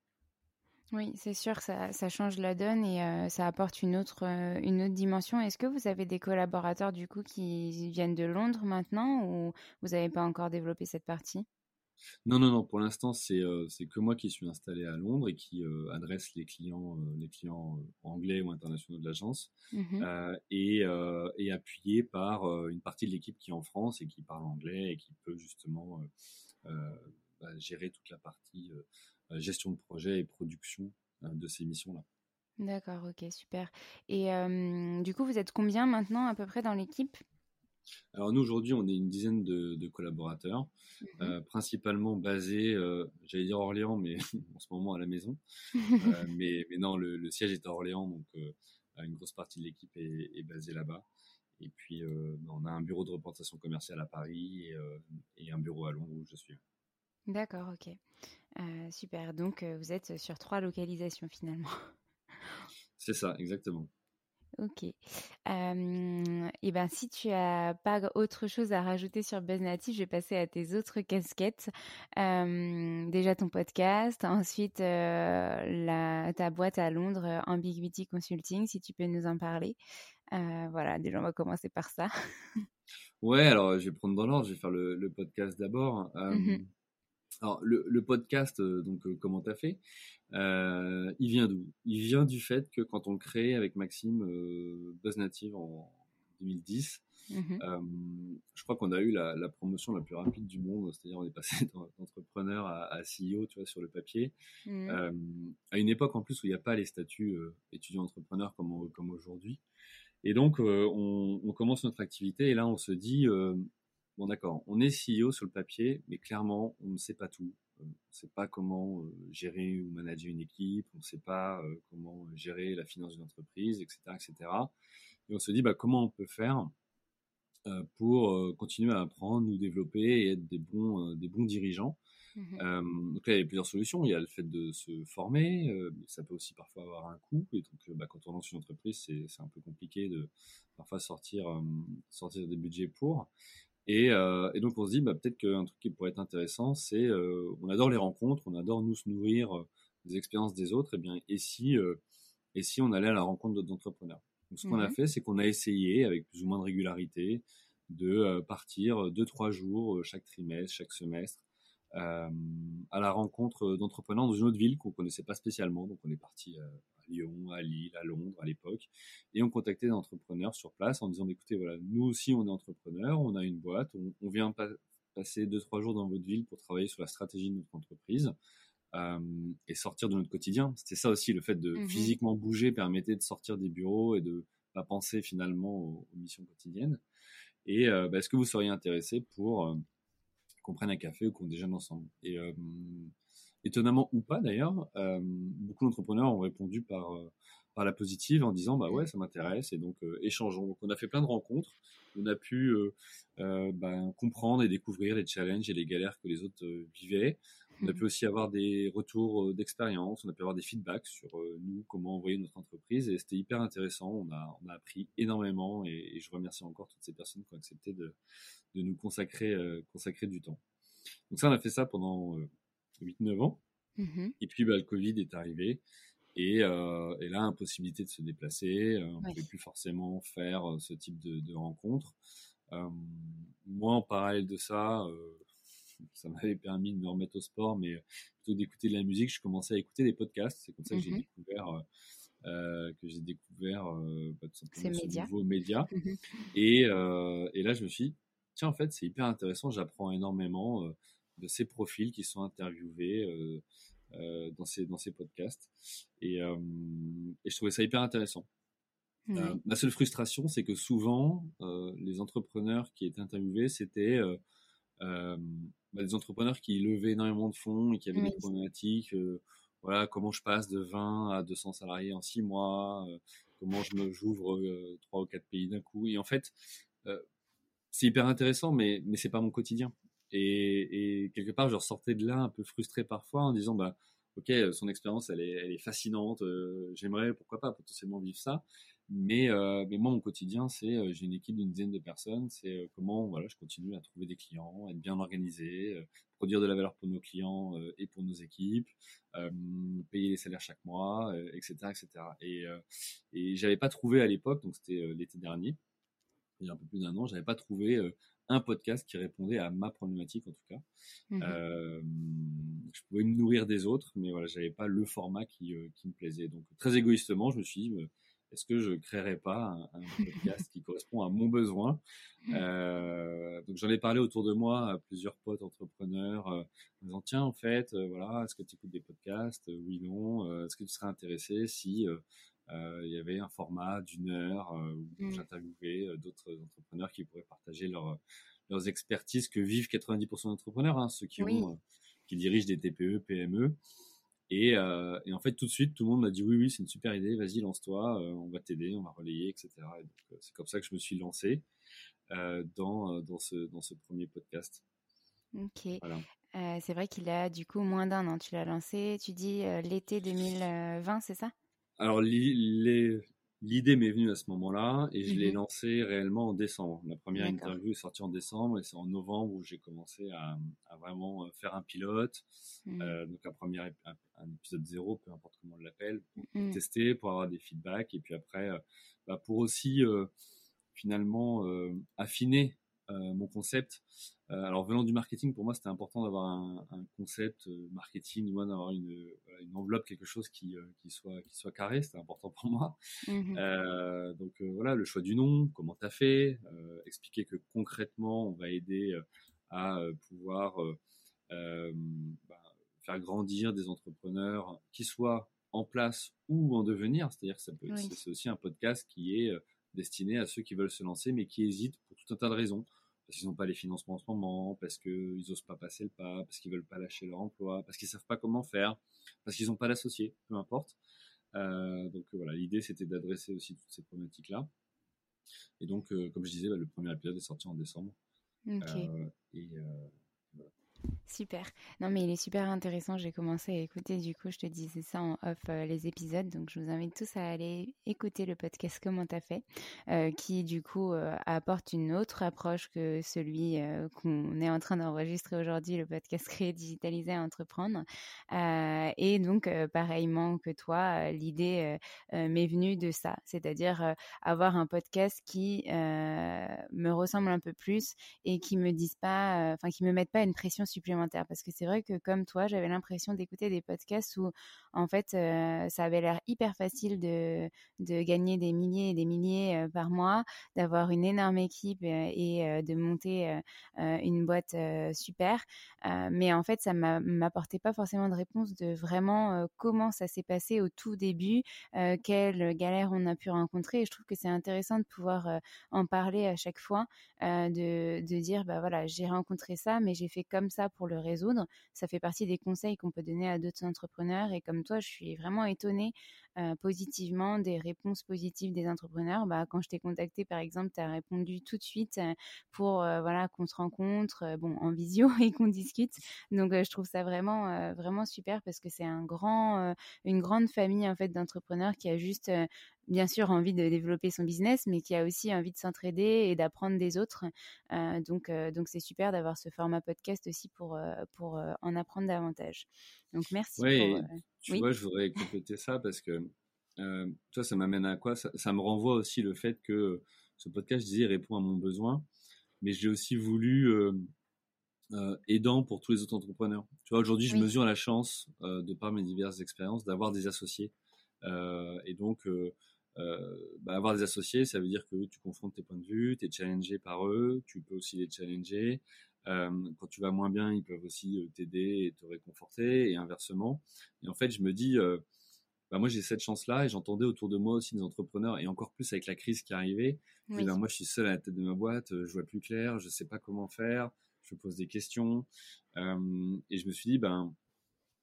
Oui, c'est sûr, ça, ça change la donne et euh, ça apporte une autre, euh, une autre dimension. Est-ce que vous avez des collaborateurs du coup qui viennent de Londres maintenant ou vous n'avez pas encore développé cette partie? Non, non, non. Pour l'instant, c'est c'est que moi qui suis installé à Londres et qui adresse les clients, les clients anglais ou internationaux de l'agence, Mmh et, et appuyé par une partie de l'équipe qui est en France et qui parle anglais et qui peut justement bah, gérer toute la partie gestion de projet et production de ces missions-là. D'accord, OK, super et du coup, vous êtes combien maintenant à peu près dans l'équipe? Alors nous aujourd'hui, on est une dizaine de, collaborateurs, Mmh euh, principalement basés, euh, j'allais dire Orléans, mais en ce moment à la maison. Euh, mais, mais, non, le, siège est à Orléans, donc une grosse partie de l'équipe est, basée là-bas. Et puis on a un bureau de représentation commerciale à Paris et, et, un bureau à Londres où je suis. D'accord, ok. super. Donc vous êtes sur trois localisations finalement. C'est ça, exactement. Ok. et ben, si tu as pas autre chose à rajouter sur BuzzNative, je vais passer à tes autres casquettes. déjà ton podcast, ensuite la, ta boîte à Londres, Ambiguity Consulting, si tu peux nous en parler. voilà, déjà on va commencer par ça. ouais, alors je vais prendre dans l'ordre, je vais faire le, podcast d'abord. Mmh alors, le, podcast, euh, donc, euh, comment t'as fait euh, Il vient d'où? Il vient du fait que quand on crée avec Maxime Buzz Native en 2010, mmh je crois qu'on a eu la, promotion la plus rapide du monde, c'est-à-dire on est passé d'entrepreneur à, à, CEO, tu vois, sur le papier, mmh. à une époque en plus où il n'y a pas les statuts étudiant-entrepreneur comme, comme aujourd'hui. Et donc, on, on, commence notre activité et là, on se dit, bon d'accord, on est CEO sur le papier, mais clairement, on ne sait pas tout. Euh, on ne sait pas comment euh, gérer ou manager une équipe, on ne sait pas euh, comment gérer la finance d'une entreprise, etc., etc. Et on se dit, bah, comment on peut faire pour continuer à apprendre, nous développer et être des bons, des bons dirigeants. Mmh donc là, il y a plusieurs solutions. Il y a le fait de se former, ça peut aussi parfois avoir un coût. Et donc, bah, quand on lance une entreprise, c'est un peu compliqué de parfois sortir, sortir des budgets pour. Euh, et, donc on se dit, bah, peut-être qu'un truc qui pourrait être intéressant, c'est, euh, on adore les rencontres, on adore nous se nourrir euh, des expériences des autres, et bien, et si, et si on allait à la rencontre d'autres entrepreneurs? Donc ce qu'on a mmh fait, c'est qu'on a essayé, avec plus ou moins de régularité, de partir deux, trois jours chaque trimestre, chaque semestre, à la rencontre d'entrepreneurs dans une autre ville qu'on connaissait pas spécialement. Donc on est parti Lyon, à Lille, à Londres à l'époque. Et on contactait des entrepreneurs sur place en disant, écoutez, voilà, nous aussi on est entrepreneurs, on a une boîte, on, vient passer deux, trois jours dans votre ville pour travailler sur la stratégie de notre entreprise. Euh, et sortir de notre quotidien. C'était ça aussi, le fait de mmh physiquement bouger permettait de sortir des bureaux et de pas penser finalement aux, missions quotidiennes. Et euh, bah, est-ce que vous seriez intéressé pour euh, qu'on prenne un café ou qu'on déjeune ensemble? Et étonnamment ou pas d'ailleurs, euh, beaucoup d'entrepreneurs ont répondu par, euh, par la positive en disant bah ouais ça m'intéresse et donc euh, échangeons. Donc on a fait plein de rencontres, on a pu ben, comprendre et découvrir les challenges et les galères que les autres vivaient. On a pu aussi avoir des retours d'expérience, on a pu avoir des feedbacks sur nous, comment envoyer notre entreprise et c'était hyper intéressant. On a, on a appris énormément et, je remercie encore toutes ces personnes qui ont accepté de, de nous consacrer, consacrer du temps. Donc ça, on a fait ça pendant 8-9 ans. Mmh et puis, bah, le Covid est arrivé. Et, euh, et, là, impossibilité de se déplacer. Euh, on ne pouvait plus forcément faire euh, ce type de, de rencontres. moi, en parallèle de ça, ça m'avait permis de me remettre au sport, mais plutôt d'écouter de la musique, je commençais à écouter des podcasts. C'est comme ça que j'ai mmh découvert, euh, que j'ai découvert bah, tout simplement ce nouveau média. Mmh et, et, là, je me suis dit, tiens, en fait, c'est hyper intéressant, j'apprends énormément de ces profils qui sont interviewés euh, euh, dans, ces, dans ces podcasts. Et, euh, et je trouvais ça hyper intéressant. ma seule frustration, c'est que souvent, les entrepreneurs qui étaient interviewés, c'était bah, des entrepreneurs qui levaient énormément de fonds et qui avaient des problématiques. voilà, comment je passe de 20 à 200 salariés en 6 mois, comment je me j'ouvre trois ou quatre pays d'un coup. Et en fait, c'est hyper intéressant, mais mais c'est pas mon quotidien. Et, et, quelque part, je ressortais de là un peu frustré parfois en disant, bah, ok, son expérience, elle est, elle est fascinante. Euh, j'aimerais, pourquoi pas, potentiellement vivre ça. Mais, euh, mais moi, mon quotidien, c'est, euh, j'ai une équipe d'une dizaine de personnes. C'est comment, voilà, je continue à trouver des clients, être bien organisé, produire de la valeur pour nos clients et pour nos équipes, payer les salaires chaque mois, etc., etc. Et, et j'avais pas trouvé à l'époque, donc c'était l'été dernier, il y a un peu plus d'un an, j'avais pas trouvé un podcast qui répondait à ma problématique en tout cas. Mmh je pouvais me nourrir des autres, mais voilà, j'avais pas le format qui, qui me plaisait. Donc très égoïstement, je me suis dit, est-ce que je créerais pas un, podcast qui correspond à mon besoin? Euh, Donc j'en ai parlé autour de moi à plusieurs potes entrepreneurs, euh, en disant tiens en fait, euh, voilà, est-ce que tu écoutes des podcasts? Oui, non. est-ce que tu serais intéressé si il y avait un format d'une heure où mmh. j'interviewais d'autres entrepreneurs qui pourraient partager leur, leurs expertises que vivent 90% d'entrepreneurs, hein, ceux qui ont, qui dirigent des TPE, PME. Et, euh, et, en fait, tout de suite, tout le monde m'a dit oui, oui, c'est une super idée, vas-y, lance-toi, euh, on va t'aider, on va relayer, etc. Euh, c'est comme ça que je me suis lancé euh, dans, dans, ce, dans ce premier podcast. Ok. Voilà. c'est vrai qu'il a du coup moins d'un an. Tu l'as lancé, tu dis l'été 2020, c'est ça? Alors, L'idée m'est venue à ce moment-là et je l'ai mmh lancé réellement en décembre. La première interview est sortie en décembre et c'est en novembre où j'ai commencé à, à, vraiment euh, faire un pilote, mmh. euh, donc un premier un, épisode zéro, peu importe comment on l'appelle, pour mmh. tester, pour avoir des feedbacks et puis après, euh, bah pour aussi euh, finalement affiner mon concept. Euh, alors venant du marketing, pour moi, c'était important d'avoir un, un, concept euh, marketing, d'avoir une, une, enveloppe, quelque chose qui, qui soit qui soit carré. C'était important pour moi. Mmh donc voilà, le choix du nom, comment t'as fait, expliquer que concrètement, on va aider à pouvoir bah, faire grandir des entrepreneurs qui soient en place ou en devenir. C'est-à-dire que ça peut, c'est aussi un podcast qui est destiné à ceux qui veulent se lancer mais qui hésitent pour tout un tas de raisons parce qu'ils n'ont pas les financements en ce moment, parce qu'ils n'osent pas passer le pas, parce qu'ils veulent pas lâcher leur emploi, parce qu'ils savent pas comment faire, parce qu'ils n'ont pas d'associés, peu importe. Euh, donc voilà, l'idée c'était d'adresser aussi toutes ces problématiques-là. Et donc, euh, comme je disais, bah, le premier épisode est sorti en décembre. Euh, et voilà. Super. Non, mais il est super intéressant. J'ai commencé à écouter, du coup, je te disais ça en off euh, les épisodes. Donc, je vous invite tous à aller écouter le podcast Comment t'as fait, euh, qui, du coup, euh, apporte une autre approche que celui qu'on est en train d'enregistrer aujourd'hui, le podcast Créer, Digitaliser, Entreprendre. et donc, pareillement que toi, l'idée m'est venue de ça, c'est-à-dire avoir un podcast qui me ressemble un peu plus et qui me dise pas, enfin, qui me mette pas une pression supplémentaire parce que c'est vrai que comme toi, j'avais l'impression d'écouter des podcasts où en fait euh, ça avait l'air hyper facile de, de gagner des milliers et des milliers euh, par mois, d'avoir une énorme équipe euh, et de monter une boîte super. mais en fait, ça m'apportait pas forcément de réponse de vraiment comment ça s'est passé au tout début, quelles galères on a pu rencontrer. Et je trouve que c'est intéressant de pouvoir en parler à chaque fois, de, de dire bah voilà, j'ai rencontré ça, mais j'ai fait comme ça pour le résoudre. Ça fait partie des conseils qu'on peut donner à d'autres entrepreneurs. Et comme toi, je suis vraiment étonnée euh, positivement des réponses positives des entrepreneurs. Bah, quand je t'ai contacté, par exemple, tu as répondu tout de suite euh, pour euh, voilà qu'on se rencontre, bon, en visio et qu'on discute. Donc, je trouve ça vraiment vraiment super parce que c'est un grand, une grande famille en fait d'entrepreneurs qui a juste bien sûr envie de développer son business, mais qui a aussi envie de s'entraider et d'apprendre des autres. Euh, donc, euh, donc c'est super d'avoir ce format podcast aussi pour euh, pour en apprendre davantage. Donc merci. Oui, tu vois, je voudrais compléter ça parce que toi, ça m'amène à quoi? Ça, me renvoie aussi le fait que ce podcast, je disais, répond à mon besoin, mais j'ai aussi voulu aidant pour tous les autres entrepreneurs. Tu vois, aujourd'hui, je mesure la chance, de par mes diverses expériences, d'avoir des associés. et donc, euh, bah, avoir des associés, ça veut dire que tu confrontes tes points de vue, tu es challengé par eux, tu peux aussi les challenger. Euh, quand tu vas moins bien, ils peuvent aussi euh, t'aider et te réconforter, et inversement. Et en fait, je me dis, bah moi j'ai cette chance-là, et j'entendais autour de moi aussi des entrepreneurs, et encore plus avec la crise qui arrivait. Oui. bah, moi, je suis seul à la tête de ma boîte, je vois plus clair, je sais pas comment faire, je pose des questions, et je me suis dit, ben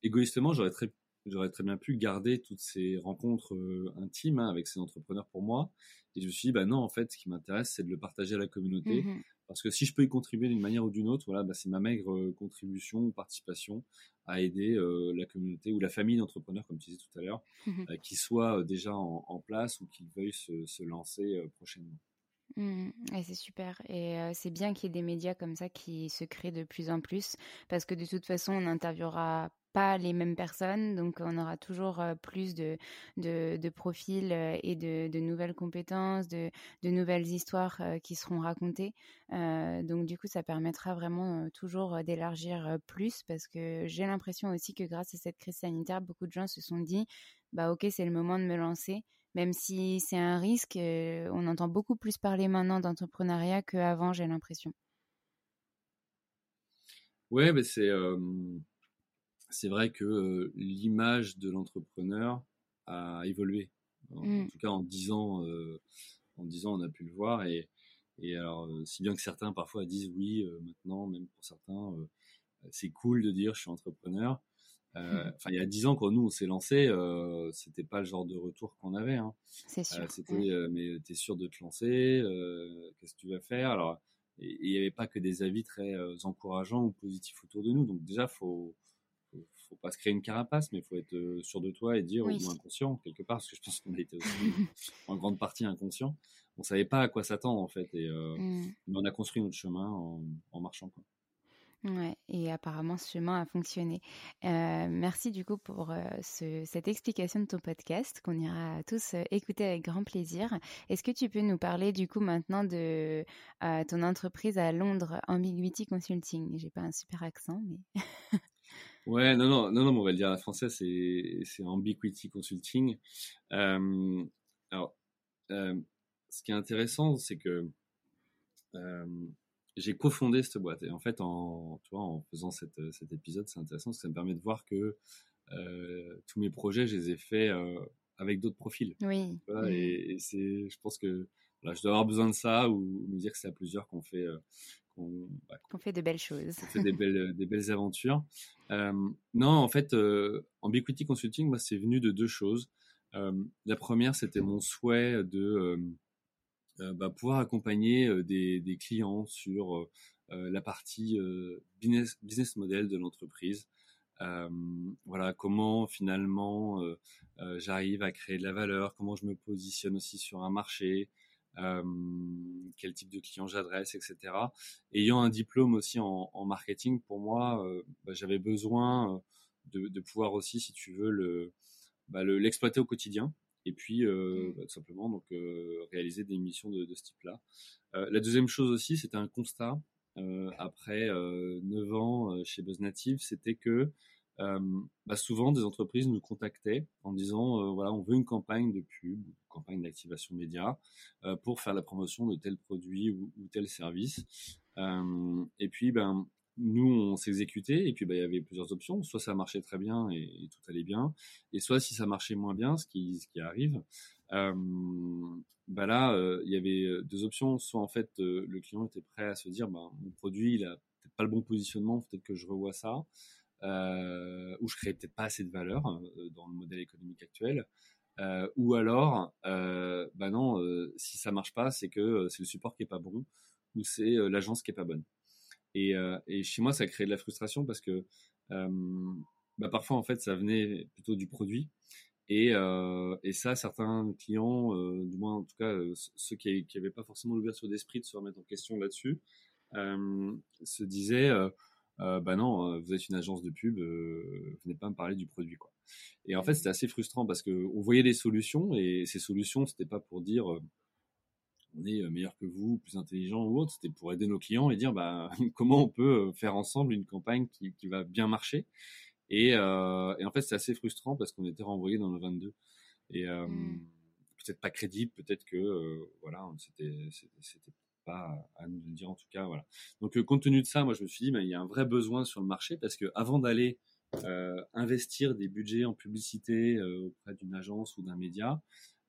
égoïstement, j'aurais très j'aurais très bien pu garder toutes ces rencontres euh, intimes hein, avec ces entrepreneurs pour moi. Et je me suis dit, bah non, en fait, ce qui m'intéresse, c'est de le partager à la communauté. Mmh Parce que si je peux y contribuer d'une manière ou d'une autre, voilà, bah, c'est ma maigre euh, contribution ou participation à aider euh, la communauté ou la famille d'entrepreneurs, comme tu disais tout à l'heure, mmh qui soit déjà en, place ou qui veuillent se, se lancer prochainement. Mmh. c'est super. Et c'est bien qu'il y ait des médias comme ça qui se créent de plus en plus, parce que de toute façon, on n'interviewera pas les mêmes personnes, donc on aura toujours plus de, de, profils et de, nouvelles compétences, de, nouvelles histoires qui seront racontées. donc du coup, ça permettra vraiment toujours d'élargir plus, parce que j'ai l'impression aussi que grâce à cette crise sanitaire, beaucoup de gens se sont dit, bah ok, c'est le moment de me lancer même si c'est un risque, euh, on entend beaucoup plus parler maintenant d'entrepreneuriat qu'avant, j'ai l'impression. Ouais, mais c'est c'est vrai que l'image de l'entrepreneur a évolué. En, mmh. tout cas, en dix ans, en dix ans, on a pu le voir. Et, et alors, si bien que certains parfois disent oui, maintenant, même pour certains, c'est cool de dire je suis entrepreneur. Euh, enfin, il y a dix ans, quand nous on s'est lancé, euh, c'était pas le genre de retour qu'on avait. Hein. C'est sûr. Euh, c'était, euh, mais t'es sûr de te lancer Qu'est-ce que tu vas faire? Alors, il n'y avait pas que des avis très encourageants ou positifs autour de nous. Donc déjà, faut, faut, faut pas se créer une carapace, mais il faut être sûr de toi et dire ou inconscient quelque part, parce que je pense qu'on était aussi en grande partie inconscient. On savait pas à quoi s'attendre en fait, et mmh. mais on a construit notre chemin en, en marchant. Quoi. Ouais, et apparemment ce chemin a fonctionné. Euh, merci du coup pour euh, cette explication de ton podcast qu'on ira tous euh, écouter avec grand plaisir. Est-ce que tu peux nous parler du coup maintenant de ton entreprise à Londres, Ambiguity Consulting? J'ai pas un super accent, mais. ouais, non, non, non, non, on va le dire à la française, c'est Ambiguity Consulting. alors, ce qui est intéressant, c'est que j'ai cofondé cette boîte. Et en fait, en, tu vois, en faisant cette, cet épisode, c'est intéressant parce que ça me permet de voir que euh, tous mes projets, je les ai faits euh, avec d'autres profils. Oui. Mmh. Et, c'est, je pense que je dois avoir besoin de ça ou me dire que c'est à plusieurs qu'on fait, euh, qu'on, bah, fait de belles choses. Qu'on fait des belles, des belles aventures. Euh, non, en fait, euh, en Biquity Consulting, moi, c'est venu de deux choses. la première, c'était mon souhait de euh, bah, pouvoir accompagner euh, des, des, clients sur euh, la partie business, business model de l'entreprise. voilà comment finalement j'arrive à créer de la valeur, comment je me positionne aussi sur un marché, quel type de client j'adresse, etc. Ayant un diplôme aussi en, en marketing, pour moi, bah, j'avais besoin de, de, pouvoir aussi, si tu veux, le, bah, l'exploiter au quotidien et puis euh, mmh. bah, tout simplement donc euh, réaliser des missions de, de ce type-là. Euh, la deuxième chose aussi, c'était un constat après 9 ans chez BuzzNative, c'était que bah, souvent des entreprises nous contactaient en disant voilà on veut une campagne de pub, campagne d'activation média pour faire la promotion de tel produit ou, tel service. et puis ben nous, on s'exécutait et puis bah, il y avait plusieurs options. Soit ça marchait très bien et, tout allait bien, et soit si ça marchait moins bien, ce qui, ce qui arrive, euh, bah là, euh, il y avait euh, deux options. Soit en fait, euh, le client était prêt à se dire, bah, mon produit, il a peut-être pas le bon positionnement, peut-être que je revois ça, euh, ou je crée peut-être pas assez de valeur dans le modèle économique actuel. ou alors, bah non, si ça marche pas, c'est que c'est le support qui est pas bon, ou c'est l'agence qui est pas bonne. Et, euh, et, chez moi, ça crée de la frustration parce que euh, bah, parfois, en fait, ça venait plutôt du produit. Et, euh, et ça, certains clients, euh, du moins en tout cas euh, ceux qui n'avaient pas forcément l'ouverture d'esprit de se remettre en question là-dessus, euh, se disaient bah non, vous êtes une agence de pub, venez pas me parler du produit quoi. Et en fait, c'était assez frustrant parce que on voyait des solutions et ces solutions, c'était pas pour dire on est euh, meilleur que vous, plus intelligent ou autre. C'était pour aider nos clients et dire bah, comment on peut euh, faire ensemble une campagne qui, qui va bien marcher. Et, euh, et en fait, c'est assez frustrant parce qu'on était renvoyé dans le 22. Et euh, mmh. peut-être pas crédible, peut-être que euh, voilà, c'était c'était à nous le dire en tout cas. Voilà. Donc compte tenu de ça, moi je me suis dit, bah, il y a un vrai besoin sur le marché parce que avant d'aller investir des budgets en publicité auprès d'une agence ou d'un média,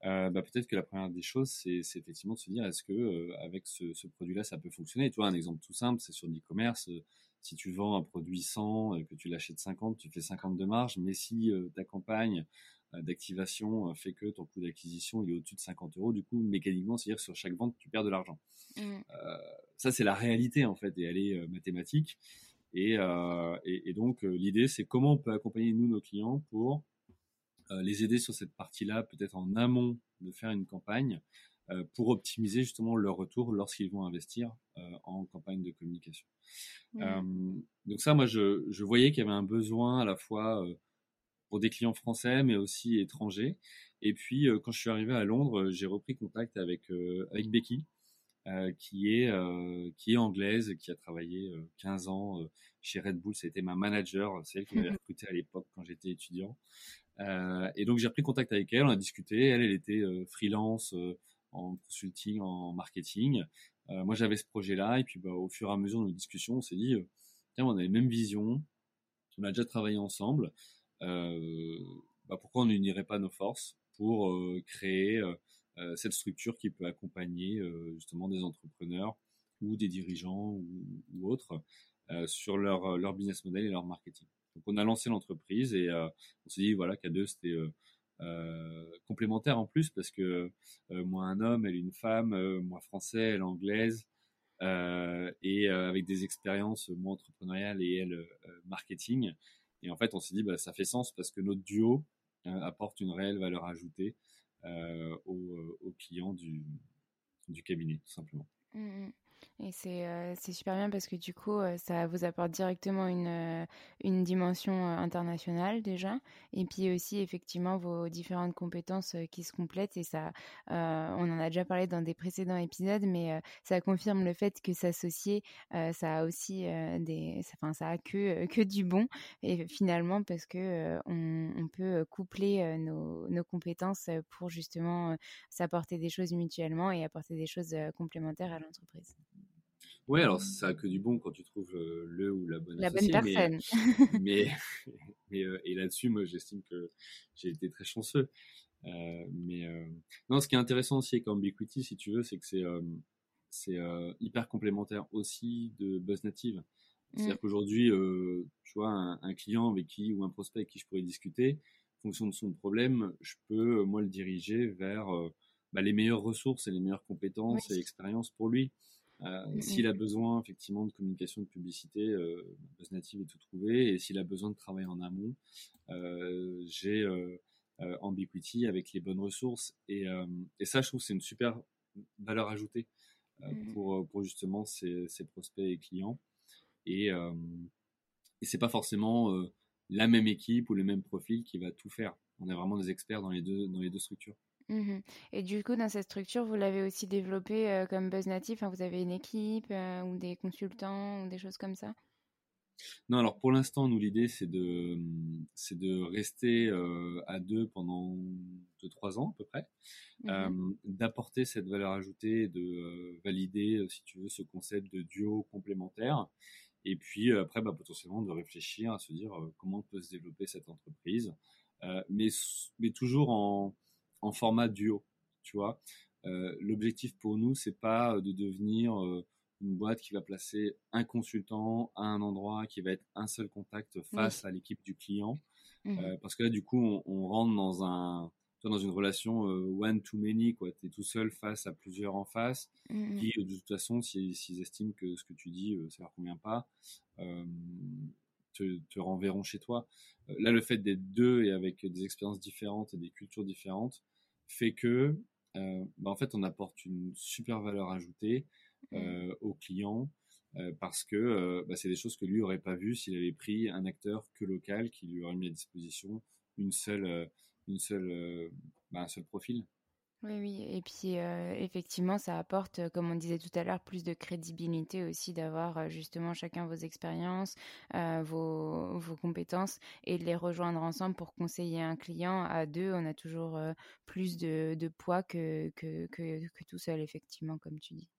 euh, bah, peut-être que la première des choses, c'est effectivement de se dire est-ce que euh, avec ce, produit-là, ça peut fonctionner? Et toi, un exemple tout simple, c'est sur l'e-commerce. Euh, si tu vends un produit 100 et que tu l'achètes 50, tu fais 50 de marge. Mais si ta campagne d'activation fait que ton coût d'acquisition il est au-dessus de 50 euros, du coup, mécaniquement, c'est-à-dire sur chaque vente, tu perds de l'argent. Mmh. ça, c'est la réalité en fait, et elle est mathématique. Et, et, et donc, l'idée, c'est comment on peut accompagner nous nos clients pour euh, les aider sur cette partie-là, peut-être en amont de faire une campagne, pour optimiser justement leur retour lorsqu'ils vont investir en campagne de communication. donc ça, moi, je, je voyais qu'il y avait un besoin à la fois pour des clients français, mais aussi étrangers. Et puis, quand je suis arrivé à Londres, j'ai repris contact avec, avec Becky, euh, qui est euh, qui est anglaise, qui a travaillé 15 euh, ans chez Red Bull. C'était ma manager, c'est elle qui m'avait recruté à l'époque quand j'étais étudiant. et donc j'ai repris contact avec elle, on a discuté. Elle, elle était freelance en consulting, en marketing. moi, j'avais ce projet-là, et puis bah, au fur et à mesure de nos discussions, on s'est dit, tiens, on a les mêmes visions, on a déjà travaillé ensemble. Bah, pourquoi on n'unirait pas nos forces pour créer euh, cette structure qui peut accompagner euh, justement des entrepreneurs ou des dirigeants ou, autres euh, sur leur, leur business model et leur marketing. Donc on a lancé l'entreprise et on s'est dit voilà qu'à deux c'était complémentaire en plus parce que moi un homme, elle une femme, moi français, elle anglaise, et avec des expériences moi entrepreneuriales et elle marketing. Et en fait on s'est dit bah, ça fait sens parce que notre duo apporte une réelle valeur ajoutée euh, aux, aux, clients du, du cabinet, tout simplement. Mmh, mmh. Et c'est c'est super bien parce que du coup, ça vous apporte directement une, une dimension internationale déjà. Et puis aussi, effectivement, vos différentes compétences qui se complètent. Et ça, on en a déjà parlé dans des précédents épisodes, mais ça confirme le fait que s'associer, ça a aussi des. Enfin, ça a que, du bon. Et finalement, parce que on, peut coupler nos compétences pour justement s'apporter des choses mutuellement et apporter des choses complémentaires à l'entreprise. Ouais, alors ça a que du bon quand tu trouves le ou la bonne la bonne personne. Mais, mais, et là-dessus, moi, j'estime que j'ai été très chanceux. Euh, mais non, ce qui est intéressant aussi avec Ambiquity, si tu veux, c'est que c'est c'est hyper complémentaire aussi de Buzz Native. C'est-à-dire mmh. qu'aujourd'hui, tu vois, un, client avec qui ou un prospect avec qui je pourrais discuter, en fonction de son problème, je peux moi le diriger vers bah, les meilleures ressources et les meilleures compétences et expériences pour lui. Euh, mmh s'il a besoin effectivement de communication de publicité, euh, BuzzNative est tout trouvé. Et s'il a besoin de travailler en amont, euh, j'ai euh, euh, Ambiquity avec les bonnes ressources. Et, euh, et ça, je trouve, c'est une super valeur ajoutée mmh pour, pour justement ses, ses, prospects et clients. Et, et c'est pas forcément la même équipe ou le même profil qui va tout faire. On est vraiment des experts dans les deux dans les deux structures. Mmh et du coup, dans cette structure, vous l'avez aussi développée euh, comme Buzz Native? Vous avez une équipe euh, ou des consultants ou des choses comme ça? Non, alors pour l'instant, nous, l'idée, c'est de, c'est de rester euh, à deux pendant deux, trois ans à peu près, mmh d'apporter cette valeur ajoutée, de valider, si tu veux, ce concept de duo complémentaire. Et puis après, bah, potentiellement, de réfléchir à se dire comment peut se développer cette entreprise. mais, mais toujours en en format duo, tu vois. Euh, l'objectif pour nous, c'est pas de devenir euh, une boîte qui va placer un consultant à un endroit, qui va être un seul contact face à l'équipe du client, mmh. Euh, parce que là, du coup, on, rentre dans un dans une relation one to many, quoi. es tout seul face à plusieurs en face, mmh. Qui de toute façon, s'ils estiment que ce que tu dis, ça leur convient pas, te, te, renverront chez toi. là, le fait d'être deux et avec des expériences différentes et des cultures différentes, fait que, euh, bah, en fait, on apporte une super valeur ajoutée mmh. euh, au client euh, parce que bah, c'est des choses que lui aurait pas vues s'il avait pris un acteur que local qui lui aurait mis à disposition une seule, une seule, bah, un seul profil. Oui, oui. Et puis, effectivement, ça apporte, comme on disait tout à l'heure, plus de crédibilité aussi d'avoir justement chacun vos expériences, vos, vos, compétences et de les rejoindre ensemble pour conseiller un client. À deux, on a toujours plus de, de poids que, que, que, que, tout seul, effectivement, comme tu dis.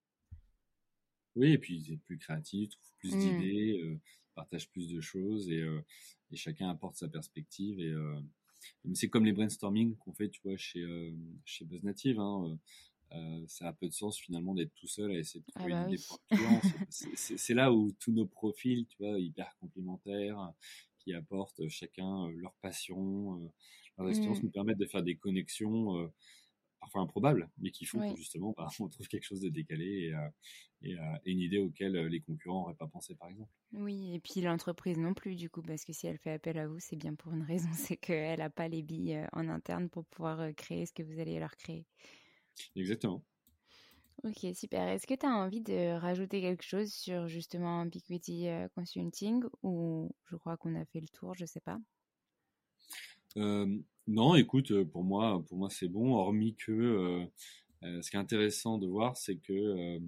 Oui, et puis ils sont plus créatifs, trouvent plus mmh. d'idées, partagent plus de choses et, et, chacun apporte sa perspective et c'est comme les brainstorming qu'on fait, tu vois, chez, euh, chez BuzzNative. Hein, euh, euh, ça a peu de sens finalement d'être tout seul à essayer de trouver ah bah pour client. C'est là où tous nos profils, tu vois, hyper complémentaires, qui apportent chacun leur passion, leur expérience, mmh. nous permettent de faire des connexions parfois improbables, mais qui font que justement, bah, on trouve quelque chose de décalé et, et, une idée auquel les concurrents n'auraient pas pensé, par exemple. Oui, et puis l'entreprise non plus, du coup, parce que si elle fait appel à vous, c'est bien pour une raison, c'est qu'elle n'a pas les billes en interne pour pouvoir créer ce que vous allez leur créer. Exactement. Ok, super. Est-ce que tu as envie de rajouter quelque chose sur justement Ubiquity Consulting ou je crois qu'on a fait le tour, je sais pas? Non, écoute, pour moi, pour moi c'est bon, hormis que ce qui est intéressant de voir, c'est que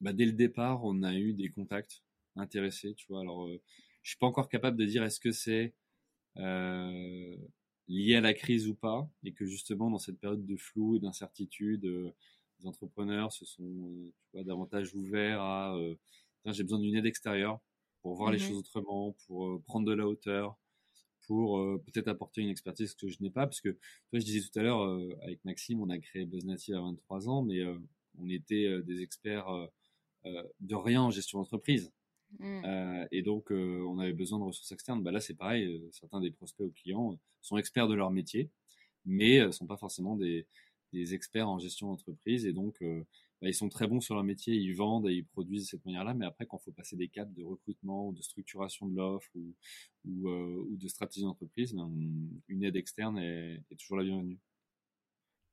bah, dès le départ, on a eu des contacts intéressés, tu vois. Alors, je suis pas encore capable de dire est-ce que c'est lié à la crise ou pas, et que justement dans cette période de flou et d'incertitude, les entrepreneurs se sont davantage ouverts à j'ai besoin d'une aide extérieure pour voir les mmh choses autrement, pour prendre de la hauteur, pour peut-être apporter une expertise que je n'ai pas, parce que toi, je disais tout à l'heure avec Maxime, on a créé BuzzNative à 23 ans, mais on était des experts de rien en gestion d'entreprise. Mmh. et donc, on avait besoin de ressources externes. Bah là, c'est pareil. certains des prospects ou clients sont experts de leur métier, mais ne sont pas forcément des, des experts en gestion d'entreprise et donc euh, ils sont très bons sur leur métier, ils vendent et ils produisent de cette manière-là, mais après quand il faut passer des caps de recrutement de structuration de l'offre ou, euh, de stratégie d'entreprise, ben, une aide externe est, toujours la bienvenue.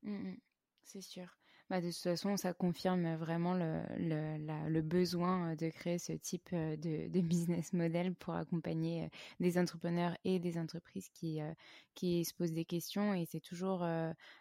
Mmh. c'est sûr. Bah, de toute façon, ça confirme vraiment le, besoin de créer ce type de, de, business model pour accompagner des entrepreneurs et des entreprises qui, qui se posent des questions. Et c'est toujours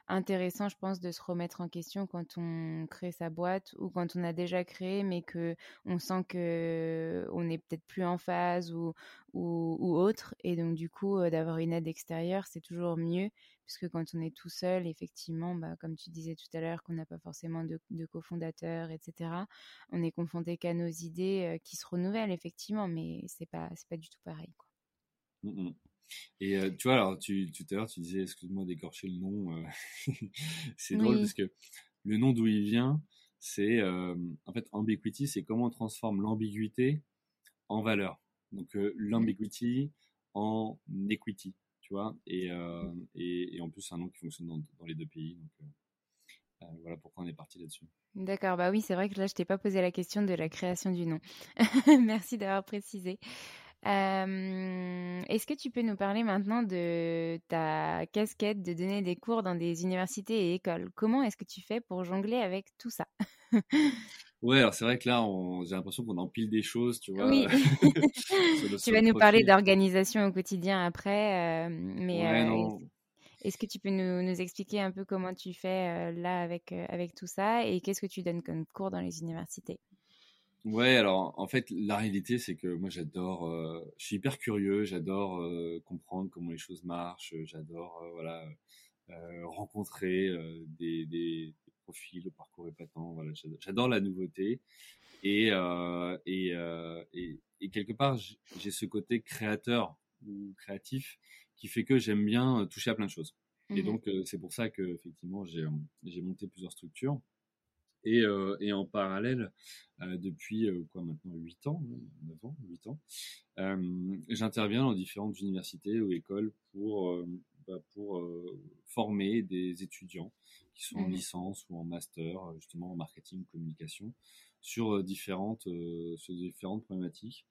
intéressant, je pense, de se remettre en question quand on crée sa boîte ou quand on a déjà créé, mais que on sent que on n'est peut-être plus en phase ou, ou, ou, autre. Et donc, du coup, d'avoir une aide extérieure, c'est toujours mieux puisque quand on est tout seul, effectivement, bah, comme tu disais tout à l'heure, qu'on n'a pas forcément de, cofondateurs, etc., on est confronté qu'à nos idées qui se renouvellent, effectivement, mais c'est pas, c'est pas du tout pareil. Quoi. Mmh Et tu vois, alors, tu, tout à l'heure, tu disais, excuse-moi d'écorcher le nom, c'est drôle parce que le nom d'où il vient, c'est, en fait, ambiguity, c'est comment on transforme l'ambiguïté en valeur. Donc, mmh. l'ambiguity en equity vois. Euh, et, et, en plus, c'est un nom qui fonctionne dans, les deux pays. Donc, euh, euh, voilà pourquoi on est parti là-dessus. D'accord, bah oui, c'est vrai que là, je t'ai pas posé la question de la création du nom. Merci d'avoir précisé. Est-ce que tu peux nous parler maintenant de ta casquette de donner des cours dans des universités et écoles? Comment est-ce que tu fais pour jongler avec tout ça? Ouais, alors c'est vrai que là, j'ai l'impression qu'on empile des choses, tu vois. Oui. tu vas nous parler d'organisation au quotidien après, euh, mais euh, est-ce que tu peux nous, nous, expliquer un peu comment tu fais euh, là avec, avec tout ça et qu'est-ce que tu donnes comme cours dans les universités? Ouais, alors en fait, la réalité, c'est que moi j'adore, je suis hyper curieux, j'adore comprendre comment les choses marchent, j'adore voilà rencontrer des, des, profil, le parcours épatant. Voilà, j'adore la nouveauté. Et, euh, euh, et, et, quelque part, j'ai ce côté créateur ou créatif qui fait que j'aime bien toucher à plein de choses. Et mmh donc, euh, c'est pour ça que effectivement, j'ai monté plusieurs structures. Et, et en parallèle, depuis quoi maintenant 8 ans, 9 ans, 8 ans, j'interviens dans différentes universités ou écoles pour, bah, pour former des étudiants qui sont en mmh licence ou en master, euh, justement en marketing, communication, sur euh, différentes, euh, sur différentes problématiques.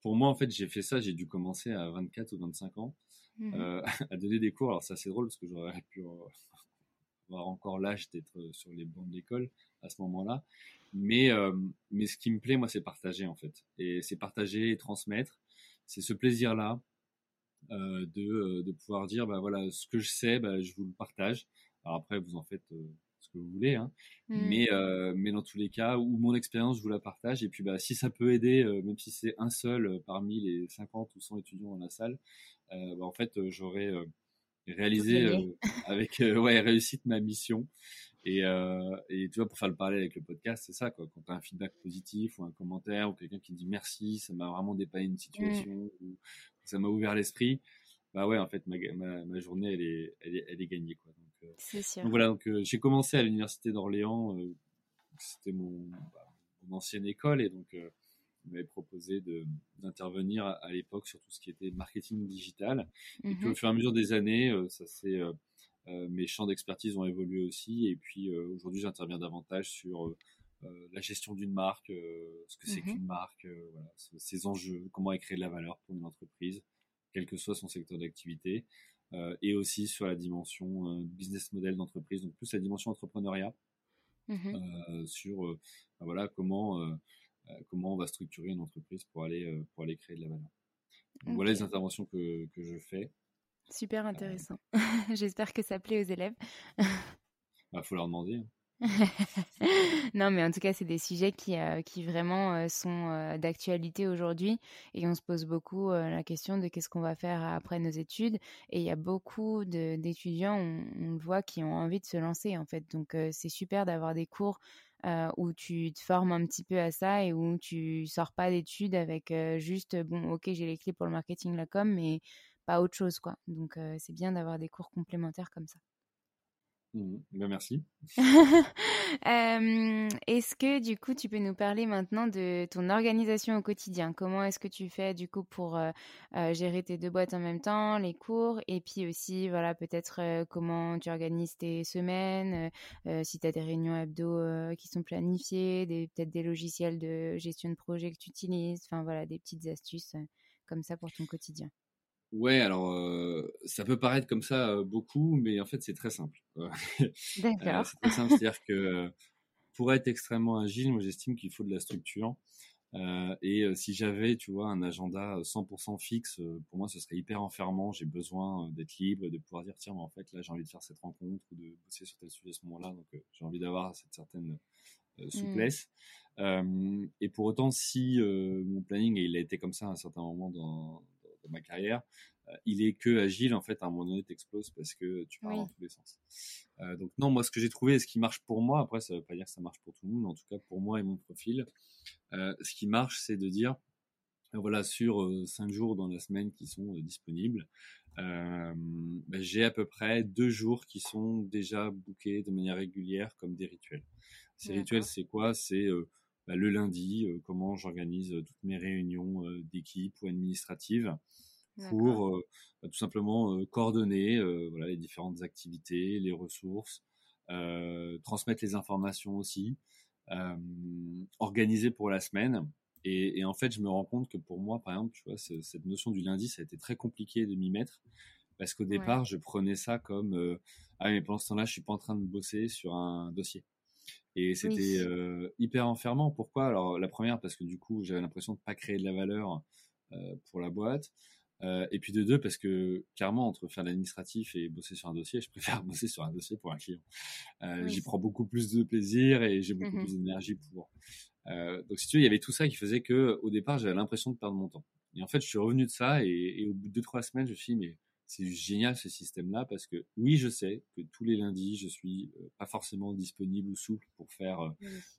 pour moi, en fait, j'ai fait ça, j'ai dû commencer à 24 ou 25 ans mmh à donner des cours. Alors, c'est assez drôle parce que j'aurais pu avoir encore l'âge d'être sur les bancs de l'école à ce moment-là. Mais, mais ce qui me plaît, moi, c'est partager, en fait. Et c'est partager et transmettre. C'est ce plaisir-là euh, de, euh, de, pouvoir dire bah voilà ce que je sais bah, je vous le partage alors après vous en faites euh, ce que vous voulez hein. Mmh. mais mais dans tous les cas où mon expérience je vous la partage et puis bah si ça peut aider même si c'est un seul parmi les 50 ou 100 étudiants dans la salle bah, en fait j'aurais réalisé avec ouais réussite ma mission et, et tu vois pour faire le parallèle avec le podcast c'est ça quoi quand tu as un feedback positif ou un commentaire ou quelqu'un qui dit merci ça m'a vraiment dépanné une mmh. situation ou, ça m'a ouvert l'esprit. Bah ouais, en fait, ma, ma, journée, elle est, elle est, elle est gagnée, quoi. Donc, euh, c'est sûr. Donc voilà, donc euh, j'ai commencé à l'université d'Orléans. Euh, c'était mon, bah, mon, ancienne école et donc on m'avait proposé de d'intervenir à, l'époque sur tout ce qui était marketing digital. Et puis au mmh fur et à mesure des années, ça c'est mes champs d'expertise ont évolué aussi. Et puis aujourd'hui, j'interviens davantage sur la gestion d'une marque, ce que c'est mmh qu'une marque, voilà, ses enjeux, comment elle crée de la valeur pour une entreprise, quel que soit son secteur d'activité, et aussi sur la dimension business model d'entreprise, donc plus la dimension entrepreneuriat. mmh sur bah, voilà comment comment on va structurer une entreprise pour aller pour aller créer de la valeur. Voilà les interventions que, que je fais. Super intéressant. J'espère que ça plaît aux élèves. Il bah, faut leur demander. Non, mais en tout cas, c'est des sujets qui, euh, qui vraiment euh, sont euh, d'actualité aujourd'hui. Et on se pose beaucoup la question de qu'est-ce qu'on va faire après nos études. Et il y a beaucoup d'étudiants, on, le voit, qui ont envie de se lancer, en fait. Donc, c'est super d'avoir des cours où tu te formes un petit peu à ça et où tu sors pas d'études avec juste, bon, ok, j'ai les clés pour le marketing, la com, mais pas autre chose, quoi. Donc, c'est bien d'avoir des cours complémentaires comme ça. Mmh ben, merci. est-ce que du coup tu peux nous parler maintenant de ton organisation au quotidien? Comment est-ce que tu fais du coup pour gérer tes deux boîtes en même temps, les cours? Et puis aussi voilà peut-être comment tu organises tes semaines, si tu as des réunions hebdo qui sont planifiées, des, peut-être des logiciels de gestion de projet que tu utilises, enfin voilà des petites astuces comme ça pour ton quotidien. Ouais, alors ça peut paraître comme ça beaucoup, mais en fait c'est très simple. D'accord. c'est très simple, c'est-à-dire que pour être extrêmement agile, moi j'estime qu'il faut de la structure. et si j'avais, tu vois, un agenda 100% fixe, pour moi ce serait hyper enfermant. J'ai besoin d'être libre, de pouvoir dire tiens, mais en fait là j'ai envie de faire cette rencontre ou de bosser sur tel sujet à ce moment-là, donc j'ai envie d'avoir cette certaine mmh. souplesse. et pour autant, si mon planning il a été comme ça à un certain moment dans dans ma carrière, euh, il est que agile, en fait, à un moment donné, t'exploses parce que tu pars dans tous les sens. Euh, donc non, moi, ce que j'ai trouvé, ce qui marche pour moi, après, ça veut pas dire que ça marche pour tout le monde, mais en tout cas, pour moi et mon profil, euh, ce qui marche, c'est de dire, voilà, sur cinq jours dans la semaine qui sont disponibles, bah, j'ai à peu près deux jours qui sont déjà bookés de manière régulière comme des rituels. Ces rituels, c'est quoi? C'est bah, le lundi, comment j'organise toutes mes réunions d'équipe ou administratives pour bah, tout simplement coordonner voilà, les différentes activités, les ressources, transmettre les informations aussi, organiser pour la semaine. Et, et, en fait, je me rends compte que pour moi, par exemple, tu vois, cette notion du lundi, ça a été très compliqué de m'y mettre parce qu'au départ, je prenais ça comme ah mais pendant ce temps-là, je suis pas en train de bosser sur un dossier. Et c'était hyper enfermant. Pourquoi? Alors la première parce que du coup, j'avais l'impression de pas créer de la valeur pour la boîte. Euh, et puis de deux, parce que carrément, entre faire l'administratif et bosser sur un dossier, je préfère bosser sur un dossier pour un client. Euh, J'y prends beaucoup plus de plaisir et j'ai beaucoup mmh plus d'énergie pour. Euh, donc si tu veux, il y avait tout ça qui faisait que au départ, j'avais l'impression de perdre mon temps. Et en fait, je suis revenu de ça et, et au bout de deux trois semaines, je me suis dit, mais c'est génial ce système-là parce que oui, je sais que tous les lundis, je suis euh, pas forcément disponible ou souple pour faire euh,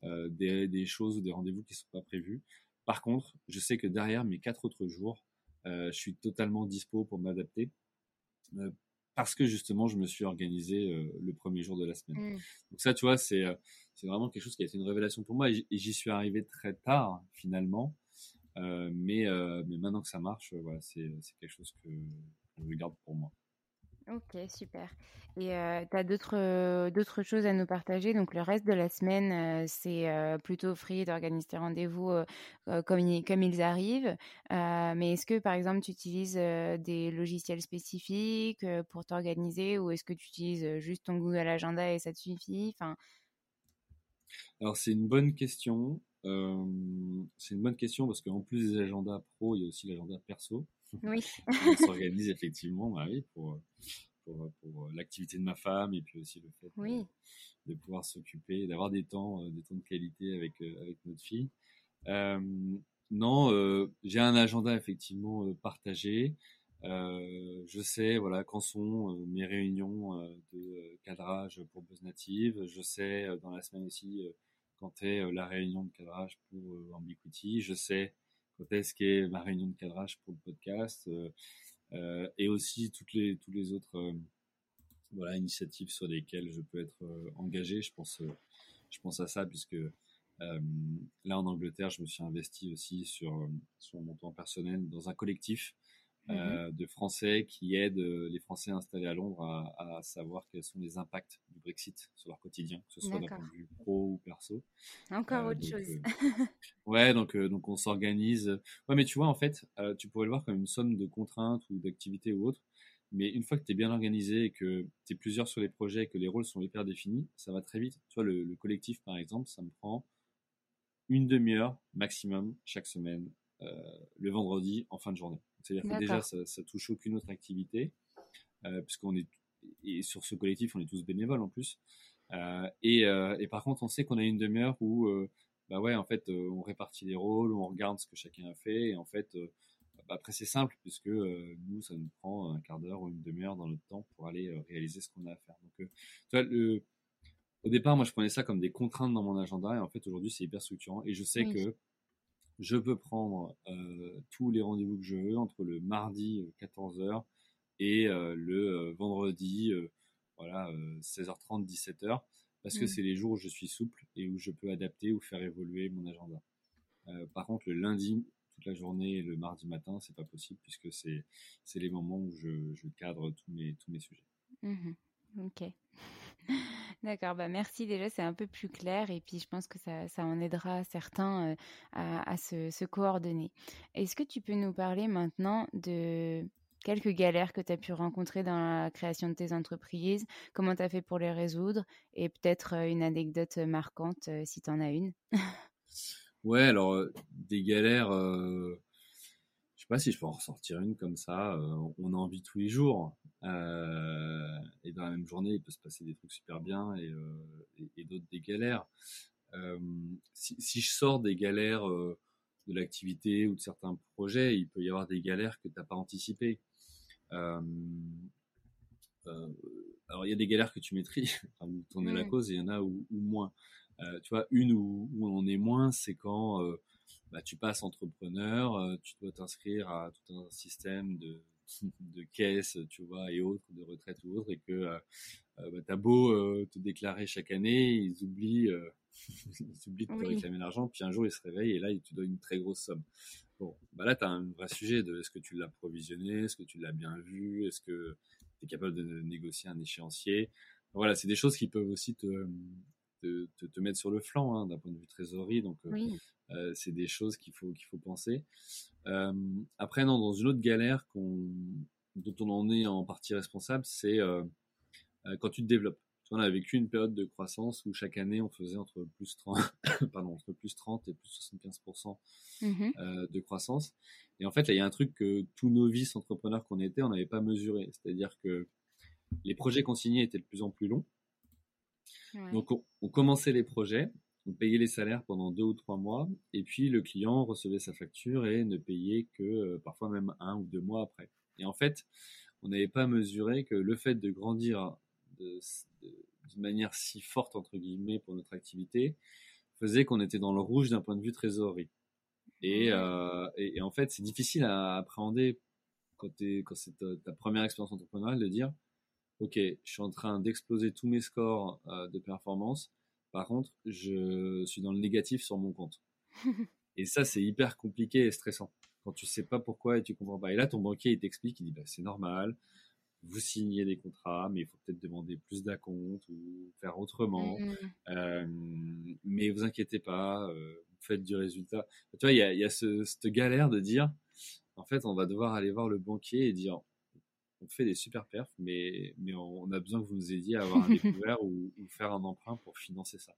euh, des, des, choses ou des rendez-vous qui sont pas prévus. Par contre, je sais que derrière mes quatre autres jours, euh, je suis totalement dispo pour m'adapter euh, parce que justement je me suis organisé euh, le premier jour de la semaine. Mmh. Donc ça, tu vois, c'est c'est vraiment quelque chose qui a été une révélation pour moi et j'y suis arrivé très tard finalement. mais mais maintenant que ça marche, voilà, c'est c'est quelque chose que je garde pour moi. Ok, super. Et tu as d'autres d'autres choses à nous partager? Donc le reste de la semaine, c'est plutôt free d'organiser tes rendez-vous comme, comme ils arrivent. mais est-ce que par exemple tu utilises des logiciels spécifiques pour t'organiser ou est-ce que tu utilises juste ton Google Agenda et ça te suffit? Enfin... Alors c'est une bonne question. c'est une bonne question parce qu'en plus des agendas pro, il y a aussi l'agenda perso. Oui. on s'organise effectivement, bah oui, pour, pour, pour l'activité de ma femme et puis aussi le fait de, pouvoir s'occuper, d'avoir des temps, euh, des temps de qualité avec, euh, avec notre fille. Euh, non, euh, j'ai un agenda effectivement partagé. Euh, je sais voilà quand sont mes réunions de cadrage pour Buzz Native. Je sais dans la semaine aussi quand est la réunion de cadrage pour Ambiquity. Je sais quand est-ce qu'est ma réunion de cadrage pour le podcast euh, euh, et aussi toutes les tous les autres euh, voilà initiatives sur lesquelles je peux être engagé. Je pense je pense à ça puisque là en Angleterre, je me suis investi aussi sur sur mon temps personnel dans un collectif euh, mmh de Français qui aident euh, les Français installés à Londres à, à, savoir quels sont les impacts du Brexit sur leur quotidien, que ce soit d'un point de vue pro ou perso. Encore euh, autre chose. ouais, donc donc on s'organise. Ouais, mais tu vois en fait, tu pourrais le voir comme une somme de contraintes ou d'activités ou autres. Mais une fois que tu es bien organisé et que tu es plusieurs sur les projets et que les rôles sont hyper définis, ça va très vite. Tu vois, le, collectif, par exemple, ça me prend une demi-heure maximum chaque semaine, euh, le vendredi en fin de journée. C'est-à-dire que déjà, ça, ça, touche aucune autre activité, euh, puisqu'on est et sur ce collectif, on est tous bénévoles en plus. Euh, et, euh, et, par contre, on sait qu'on a une demi-heure où, euh, bah ouais, en fait, on répartit les rôles, on regarde ce que chacun a fait, et en fait, bah après c'est simple puisque nous, ça nous prend un quart d'heure ou une demi-heure dans notre temps pour aller réaliser ce qu'on a à faire. Donc, tu vois, le, au départ, moi, je prenais ça comme des contraintes dans mon agenda, et en fait, aujourd'hui, c'est hyper structurant, et je sais que je peux prendre tous les rendez-vous que je veux entre le mardi 14h et le vendredi voilà, 16h30, 17h, parce que mmh. c'est les jours où je suis souple et où je peux adapter ou faire évoluer mon agenda. Euh, par contre, le lundi, toute la journée et le mardi matin, c'est pas possible puisque c'est, c'est les moments où je, je, cadre tous mes, tous mes sujets. Mmh ok. D'accord, bah merci déjà, c'est un peu plus clair et puis je pense que ça, ça en aidera certains à, à se, coordonner. Est-ce que tu peux nous parler maintenant de quelques galères que tu as pu rencontrer dans la création de tes entreprises, comment tu as fait pour les résoudre et peut-être une anecdote marquante si tu en as une? ouais, alors des galères, euh, pas si je peux en ressortir une comme ça. on en vit tous les jours et dans la même journée, il peut se passer des trucs super bien et, et, d'autres des galères. Si, si, je sors des galères de l'activité ou de certains projets, il peut y avoir des galères que tu n'as pas anticipées. Euh, euh, alors il y a des galères que tu maîtrises, où tu en es la mmh. cause, et il y en a où, moins. Euh, tu vois, une où, où, on est moins, c'est quand bah, tu passes entrepreneur, tu dois t'inscrire à tout un système de, de caisse, tu vois, et autres, de retraite ou autre, et que bah, t'as beau te déclarer chaque année, ils oublient, ils oublient de te réclamer l'argent, puis un jour ils se réveillent et là ils te donnent une très grosse somme. Bon, bah là, tu as un vrai sujet de est-ce que tu l'as provisionné, est-ce que tu l'as bien vu, est-ce que tu es capable de négocier un échéancier. Voilà, c'est des choses qui peuvent aussi te, te, te, mettre sur le flanc hein, d'un point de vue trésorerie. Donc, euh, euh, c'est des choses qu'il faut, qu'il faut penser. Euh, après, non, dans une autre galère qu'on, dont on en est en partie responsable, c'est quand tu te développes on a vécu une période de croissance où chaque année on faisait entre plus 30, pardon, entre plus 30 et plus 75% mmh de croissance. Et en fait, là, il y a un truc que tous novices entrepreneurs qu'on était, on n'avait pas mesuré. C'est-à-dire que les projets consignés étaient de plus en plus longs. Donc, on, commençait les projets, on payait les salaires pendant deux ou trois mois, et puis le client recevait sa facture et ne payait que euh, parfois même un ou deux mois après. Et en fait, on n'avait pas mesuré que le fait de grandir de, d'une manière si forte entre guillemets pour notre activité faisait qu'on était dans le rouge d'un point de vue trésorerie. Et, euh, et, en fait, c'est difficile à appréhender quand, quand c'est ta, première expérience entrepreneuriale de dire, ok, je suis en train d'exploser tous mes scores euh, de performance. Par contre, je suis dans le négatif sur mon compte. et ça, c'est hyper compliqué et stressant quand tu sais pas pourquoi et tu comprends pas. Et là, ton banquier, il t'explique, il dit, bah, c'est normal, vous signez des contrats, mais il faut peut-être demander plus d'acompte ou faire autrement. Mmh. Euh, mais vous inquiétez pas, euh, vous faites du résultat. Tu vois, il y a, y a ce, cette galère de dire, en fait, on va devoir aller voir le banquier et dire, on fait des super perfs, mais, mais on a besoin que vous nous aidiez à avoir un découvert ou, ou, faire un emprunt pour financer ça.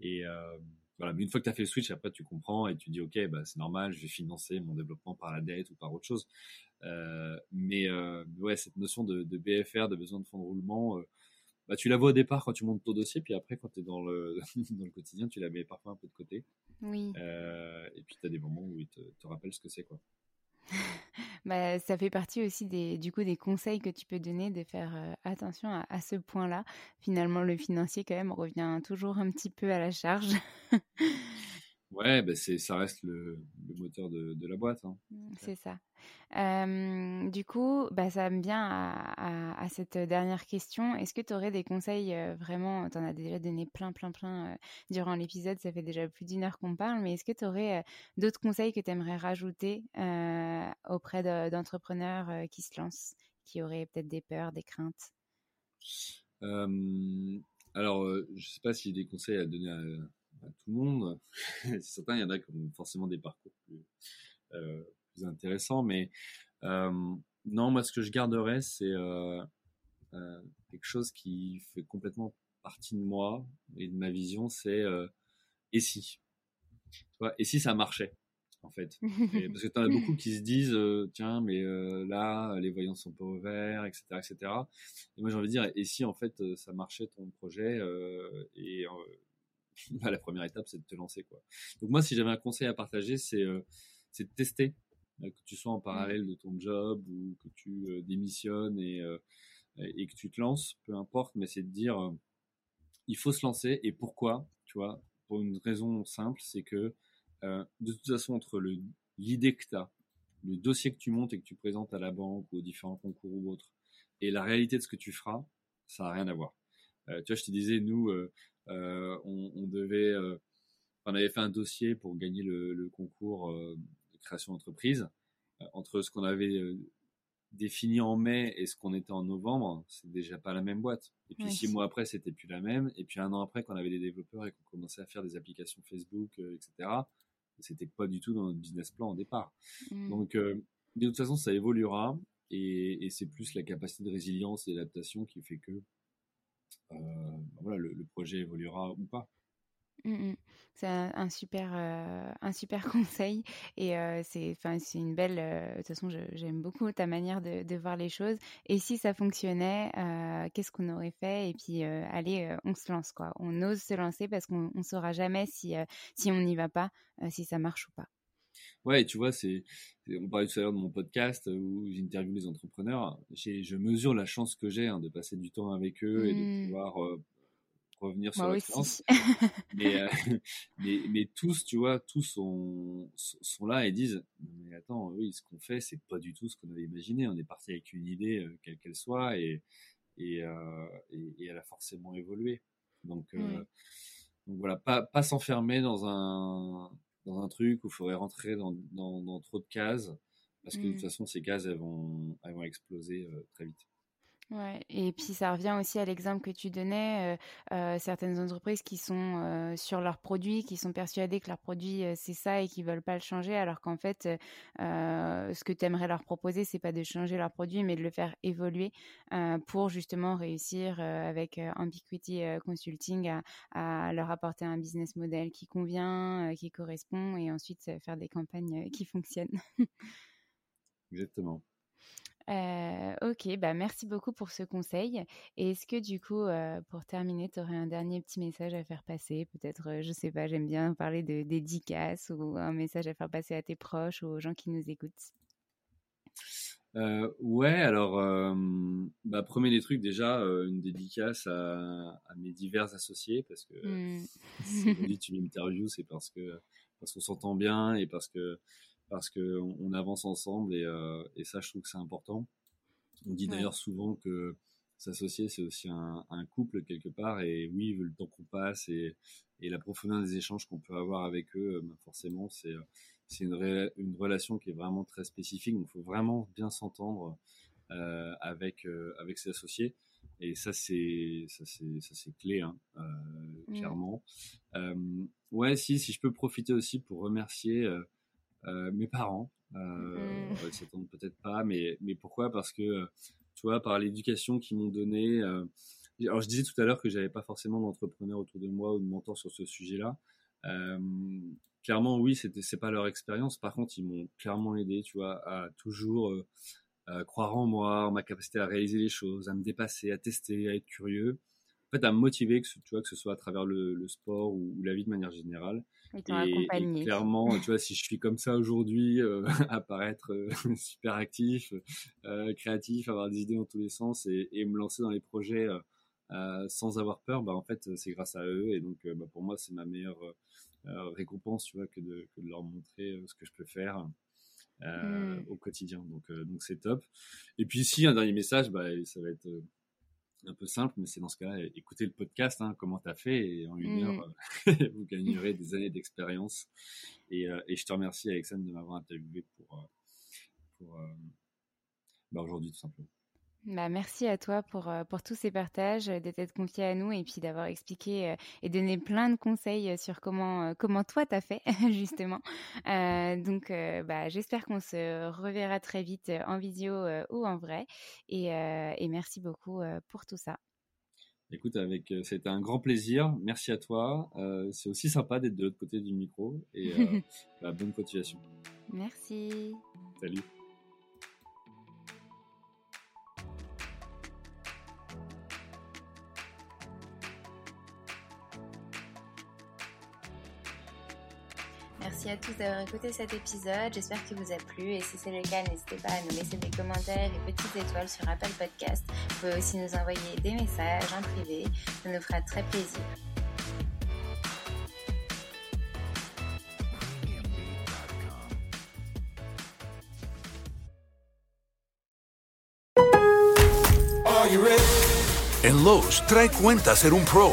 Et euh, voilà, mais une fois que tu as fait le switch, après tu comprends et tu dis ok, bah, c'est normal, je vais financer mon développement par la dette ou par autre chose. Euh, mais euh, ouais, cette notion de, de, BFR, de besoin de fonds de roulement, bah, tu la vois au départ quand tu montes ton dossier, puis après quand tu es dans le, dans le quotidien, tu la mets parfois un peu de côté. Oui. Et puis tu as des moments où il te, te rappelle ce que c'est quoi. bah, ça fait partie aussi des, du coup, des conseils que tu peux donner de faire euh, attention à, à ce point-là. Finalement, le financier, quand même, revient toujours un petit peu à la charge. Ouais, bah c'est, ça reste le, le moteur de, de, la boîte. Hein. Mmh, c'est ça. Euh, du coup, bah, ça me vient à, à, à, cette dernière question. Est-ce que tu aurais des conseils euh, vraiment Tu en as déjà donné plein, plein, plein euh, durant l'épisode. Ça fait déjà plus d'une heure qu'on parle. Mais est-ce que tu aurais d'autres conseils que tu aimerais rajouter auprès de, d'entrepreneurs qui se lancent, qui auraient peut-être des peurs, des craintes? Alors, je sais pas s'il y a des conseils à donner à tout le monde. Certains, il y en a qui ont forcément des parcours plus, euh, plus intéressants, mais euh, non, moi, ce que je garderais, c'est quelque chose qui fait complètement partie de moi et de ma vision, c'est et si? Et si ça marchait en fait? Parce que tu en as beaucoup qui se disent tiens, mais là, les voyants sont pas ouverts, etc. etc. Et moi, j'ai envie de dire et si en fait ça marchait ton projet Et bah, la première étape, c'est de te lancer. Quoi. Donc, moi, si j'avais un conseil à partager, c'est c'est de tester, que tu sois en parallèle de ton job ou que tu démissionnes et, et que tu te lances, peu importe, mais c'est de dire il faut se lancer et pourquoi, tu vois, pour une raison simple, c'est que euh, de toute façon, entre l'idée que tu as, le dossier que tu montes et que tu présentes à la banque ou aux différents concours ou autres, et la réalité de ce que tu feras, ça n'a rien à voir. Euh, tu vois, je te disais, nous, euh, on, devait, on avait fait un dossier pour gagner le, le concours de création d'entreprise. entre ce qu'on avait défini en mai et ce qu'on était en novembre, c'est déjà pas la même boîte. Et puis six mois après, c'était plus la même. Et puis un an après, quand on avait des développeurs et qu'on commençait à faire des applications Facebook, euh, etc., c'était pas du tout dans notre business plan au départ. Mm. Donc, euh, de toute façon, ça évoluera et, c'est plus la capacité de résilience et d'adaptation qui fait que euh, voilà, le, projet évoluera ou pas. Mm, mm. C'est un, super, euh, un super conseil et euh, c'est, enfin, c'est une belle. Euh, de toute façon, j'aime beaucoup ta manière de, de, voir les choses. Et si ça fonctionnait, qu'est-ce qu'on aurait fait Et puis, allez, on se lance quoi. On ose se lancer parce qu'on ne saura jamais si si on n'y va pas, si ça marche ou pas. Ouais, tu vois, c'est, on parlait tout à l'heure de mon podcast où j'interviewe les entrepreneurs. je mesure la chance que j'ai hein, de passer du temps avec eux et de mmh. pouvoir revenir sur l'expérience. mais, euh, mais, mais, tous, tu vois, tous sont, sont là et disent Mais attends, oui, ce qu'on fait, c'est pas du tout ce qu'on avait imaginé. On est parti avec une idée, euh, quelle qu'elle soit, et, et, euh, et, elle a forcément évolué. Donc, donc voilà, pas, pas s'enfermer dans un, dans un truc où il faudrait rentrer dans, dans, dans, trop de cases, parce que de toute mmh. façon, ces cases, elles vont, elles vont exploser très vite. Ouais, et puis ça revient aussi à l'exemple que tu donnais, euh, euh, certaines entreprises qui sont euh, sur leurs produits, qui sont persuadées que leur produit c'est ça et qui veulent pas le changer, alors qu'en fait, ce que tu aimerais leur proposer, c'est pas de changer leur produit, mais de le faire évoluer pour justement réussir avec Ambiguity Consulting à, leur apporter un business model qui convient, qui correspond, et ensuite faire des campagnes qui fonctionnent. Exactement. Euh, ok, bah merci beaucoup pour ce conseil. Et est-ce que du coup, euh, pour terminer, tu aurais un dernier petit message à faire passer? Peut-être, euh, je sais pas, j'aime bien parler de dédicace ou un message à faire passer à tes proches ou aux gens qui nous écoutent. ouais, alors, bah, premier des trucs, déjà, une dédicace à, mes divers associés parce que mmh. si tu m'interviews, c'est parce que parce qu'on s'entend bien et parce que parce qu'on on avance ensemble et, euh, et, ça, je trouve que c'est important. On dit d'ailleurs souvent que s'associer, c'est aussi un, un, couple quelque part. Et oui, le temps qu'on passe et, et, la profondeur des échanges qu'on peut avoir avec eux, ben forcément, c'est c'est une, une, relation qui est vraiment très spécifique. Donc, il faut vraiment bien s'entendre euh, avec euh, avec ses associés. Et ça, c'est ça, c'est ça, c'est clé, hein, euh, mmh. clairement. Euh, ouais, si si je peux profiter aussi pour remercier euh, euh, mes parents. Euh, mmh. s'attendent peut-être pas, mais, mais pourquoi? Parce que, tu vois, par l'éducation qu'ils m'ont donnée. Euh, alors, je disais tout à l'heure que j'avais pas forcément d'entrepreneur autour de moi ou de mentor sur ce sujet-là. Euh, clairement, oui, c'était c'est pas leur expérience. Par contre, ils m'ont clairement aidé, tu vois, à toujours euh, croire en moi, en ma capacité à réaliser les choses, à me dépasser, à tester, à être curieux en fait, à me motiver, que, tu vois, que ce soit à travers le, le sport ou, la vie de manière générale. Et, et, clairement, tu vois, si je suis comme ça aujourd'hui, euh, à paraître euh, super actif, euh, créatif, avoir des idées dans tous les sens et, et me lancer dans les projets sans avoir peur, bah, en fait, c'est grâce à eux. Et donc, bah, pour moi, c'est ma meilleure récompense, tu vois, que de, que de leur montrer ce que je peux faire. Mmh. au quotidien. Donc, donc c'est top. Et puis, si un dernier message, bah, ça va être un peu simple, mais c'est dans ce cas-là, écoutez le podcast, hein, comment tu as fait, et en une heure, mmh. euh, vous gagnerez des années d'expérience. Et, euh, et, je te remercie, Alexandre, de m'avoir interviewé pour, euh, pour bah, aujourd'hui, tout simplement. Bah, merci à toi pour, euh, pour tous ces partages, euh, d'être confié à nous et puis d'avoir expliqué euh, et donné plein de conseils sur comment, comment toi t'as fait, justement. donc, bah, j'espère qu'on se reverra très vite en visio ou en vrai. Et, et merci beaucoup pour tout ça. Écoute, avec, c'était un grand plaisir. Merci à toi. c'est aussi sympa d'être de l'autre côté du micro et bah, bonne continuation. Merci. Salut. À tous d'avoir écouté cet épisode. J'espère qu'il vous a plu. Et si c'est le cas, n'hésitez pas à nous laisser des commentaires et petites étoiles sur Apple Podcast. Vous pouvez aussi nous envoyer des messages en privé. Ça nous fera très plaisir. En Lowe's, trae cuenta ser un pro.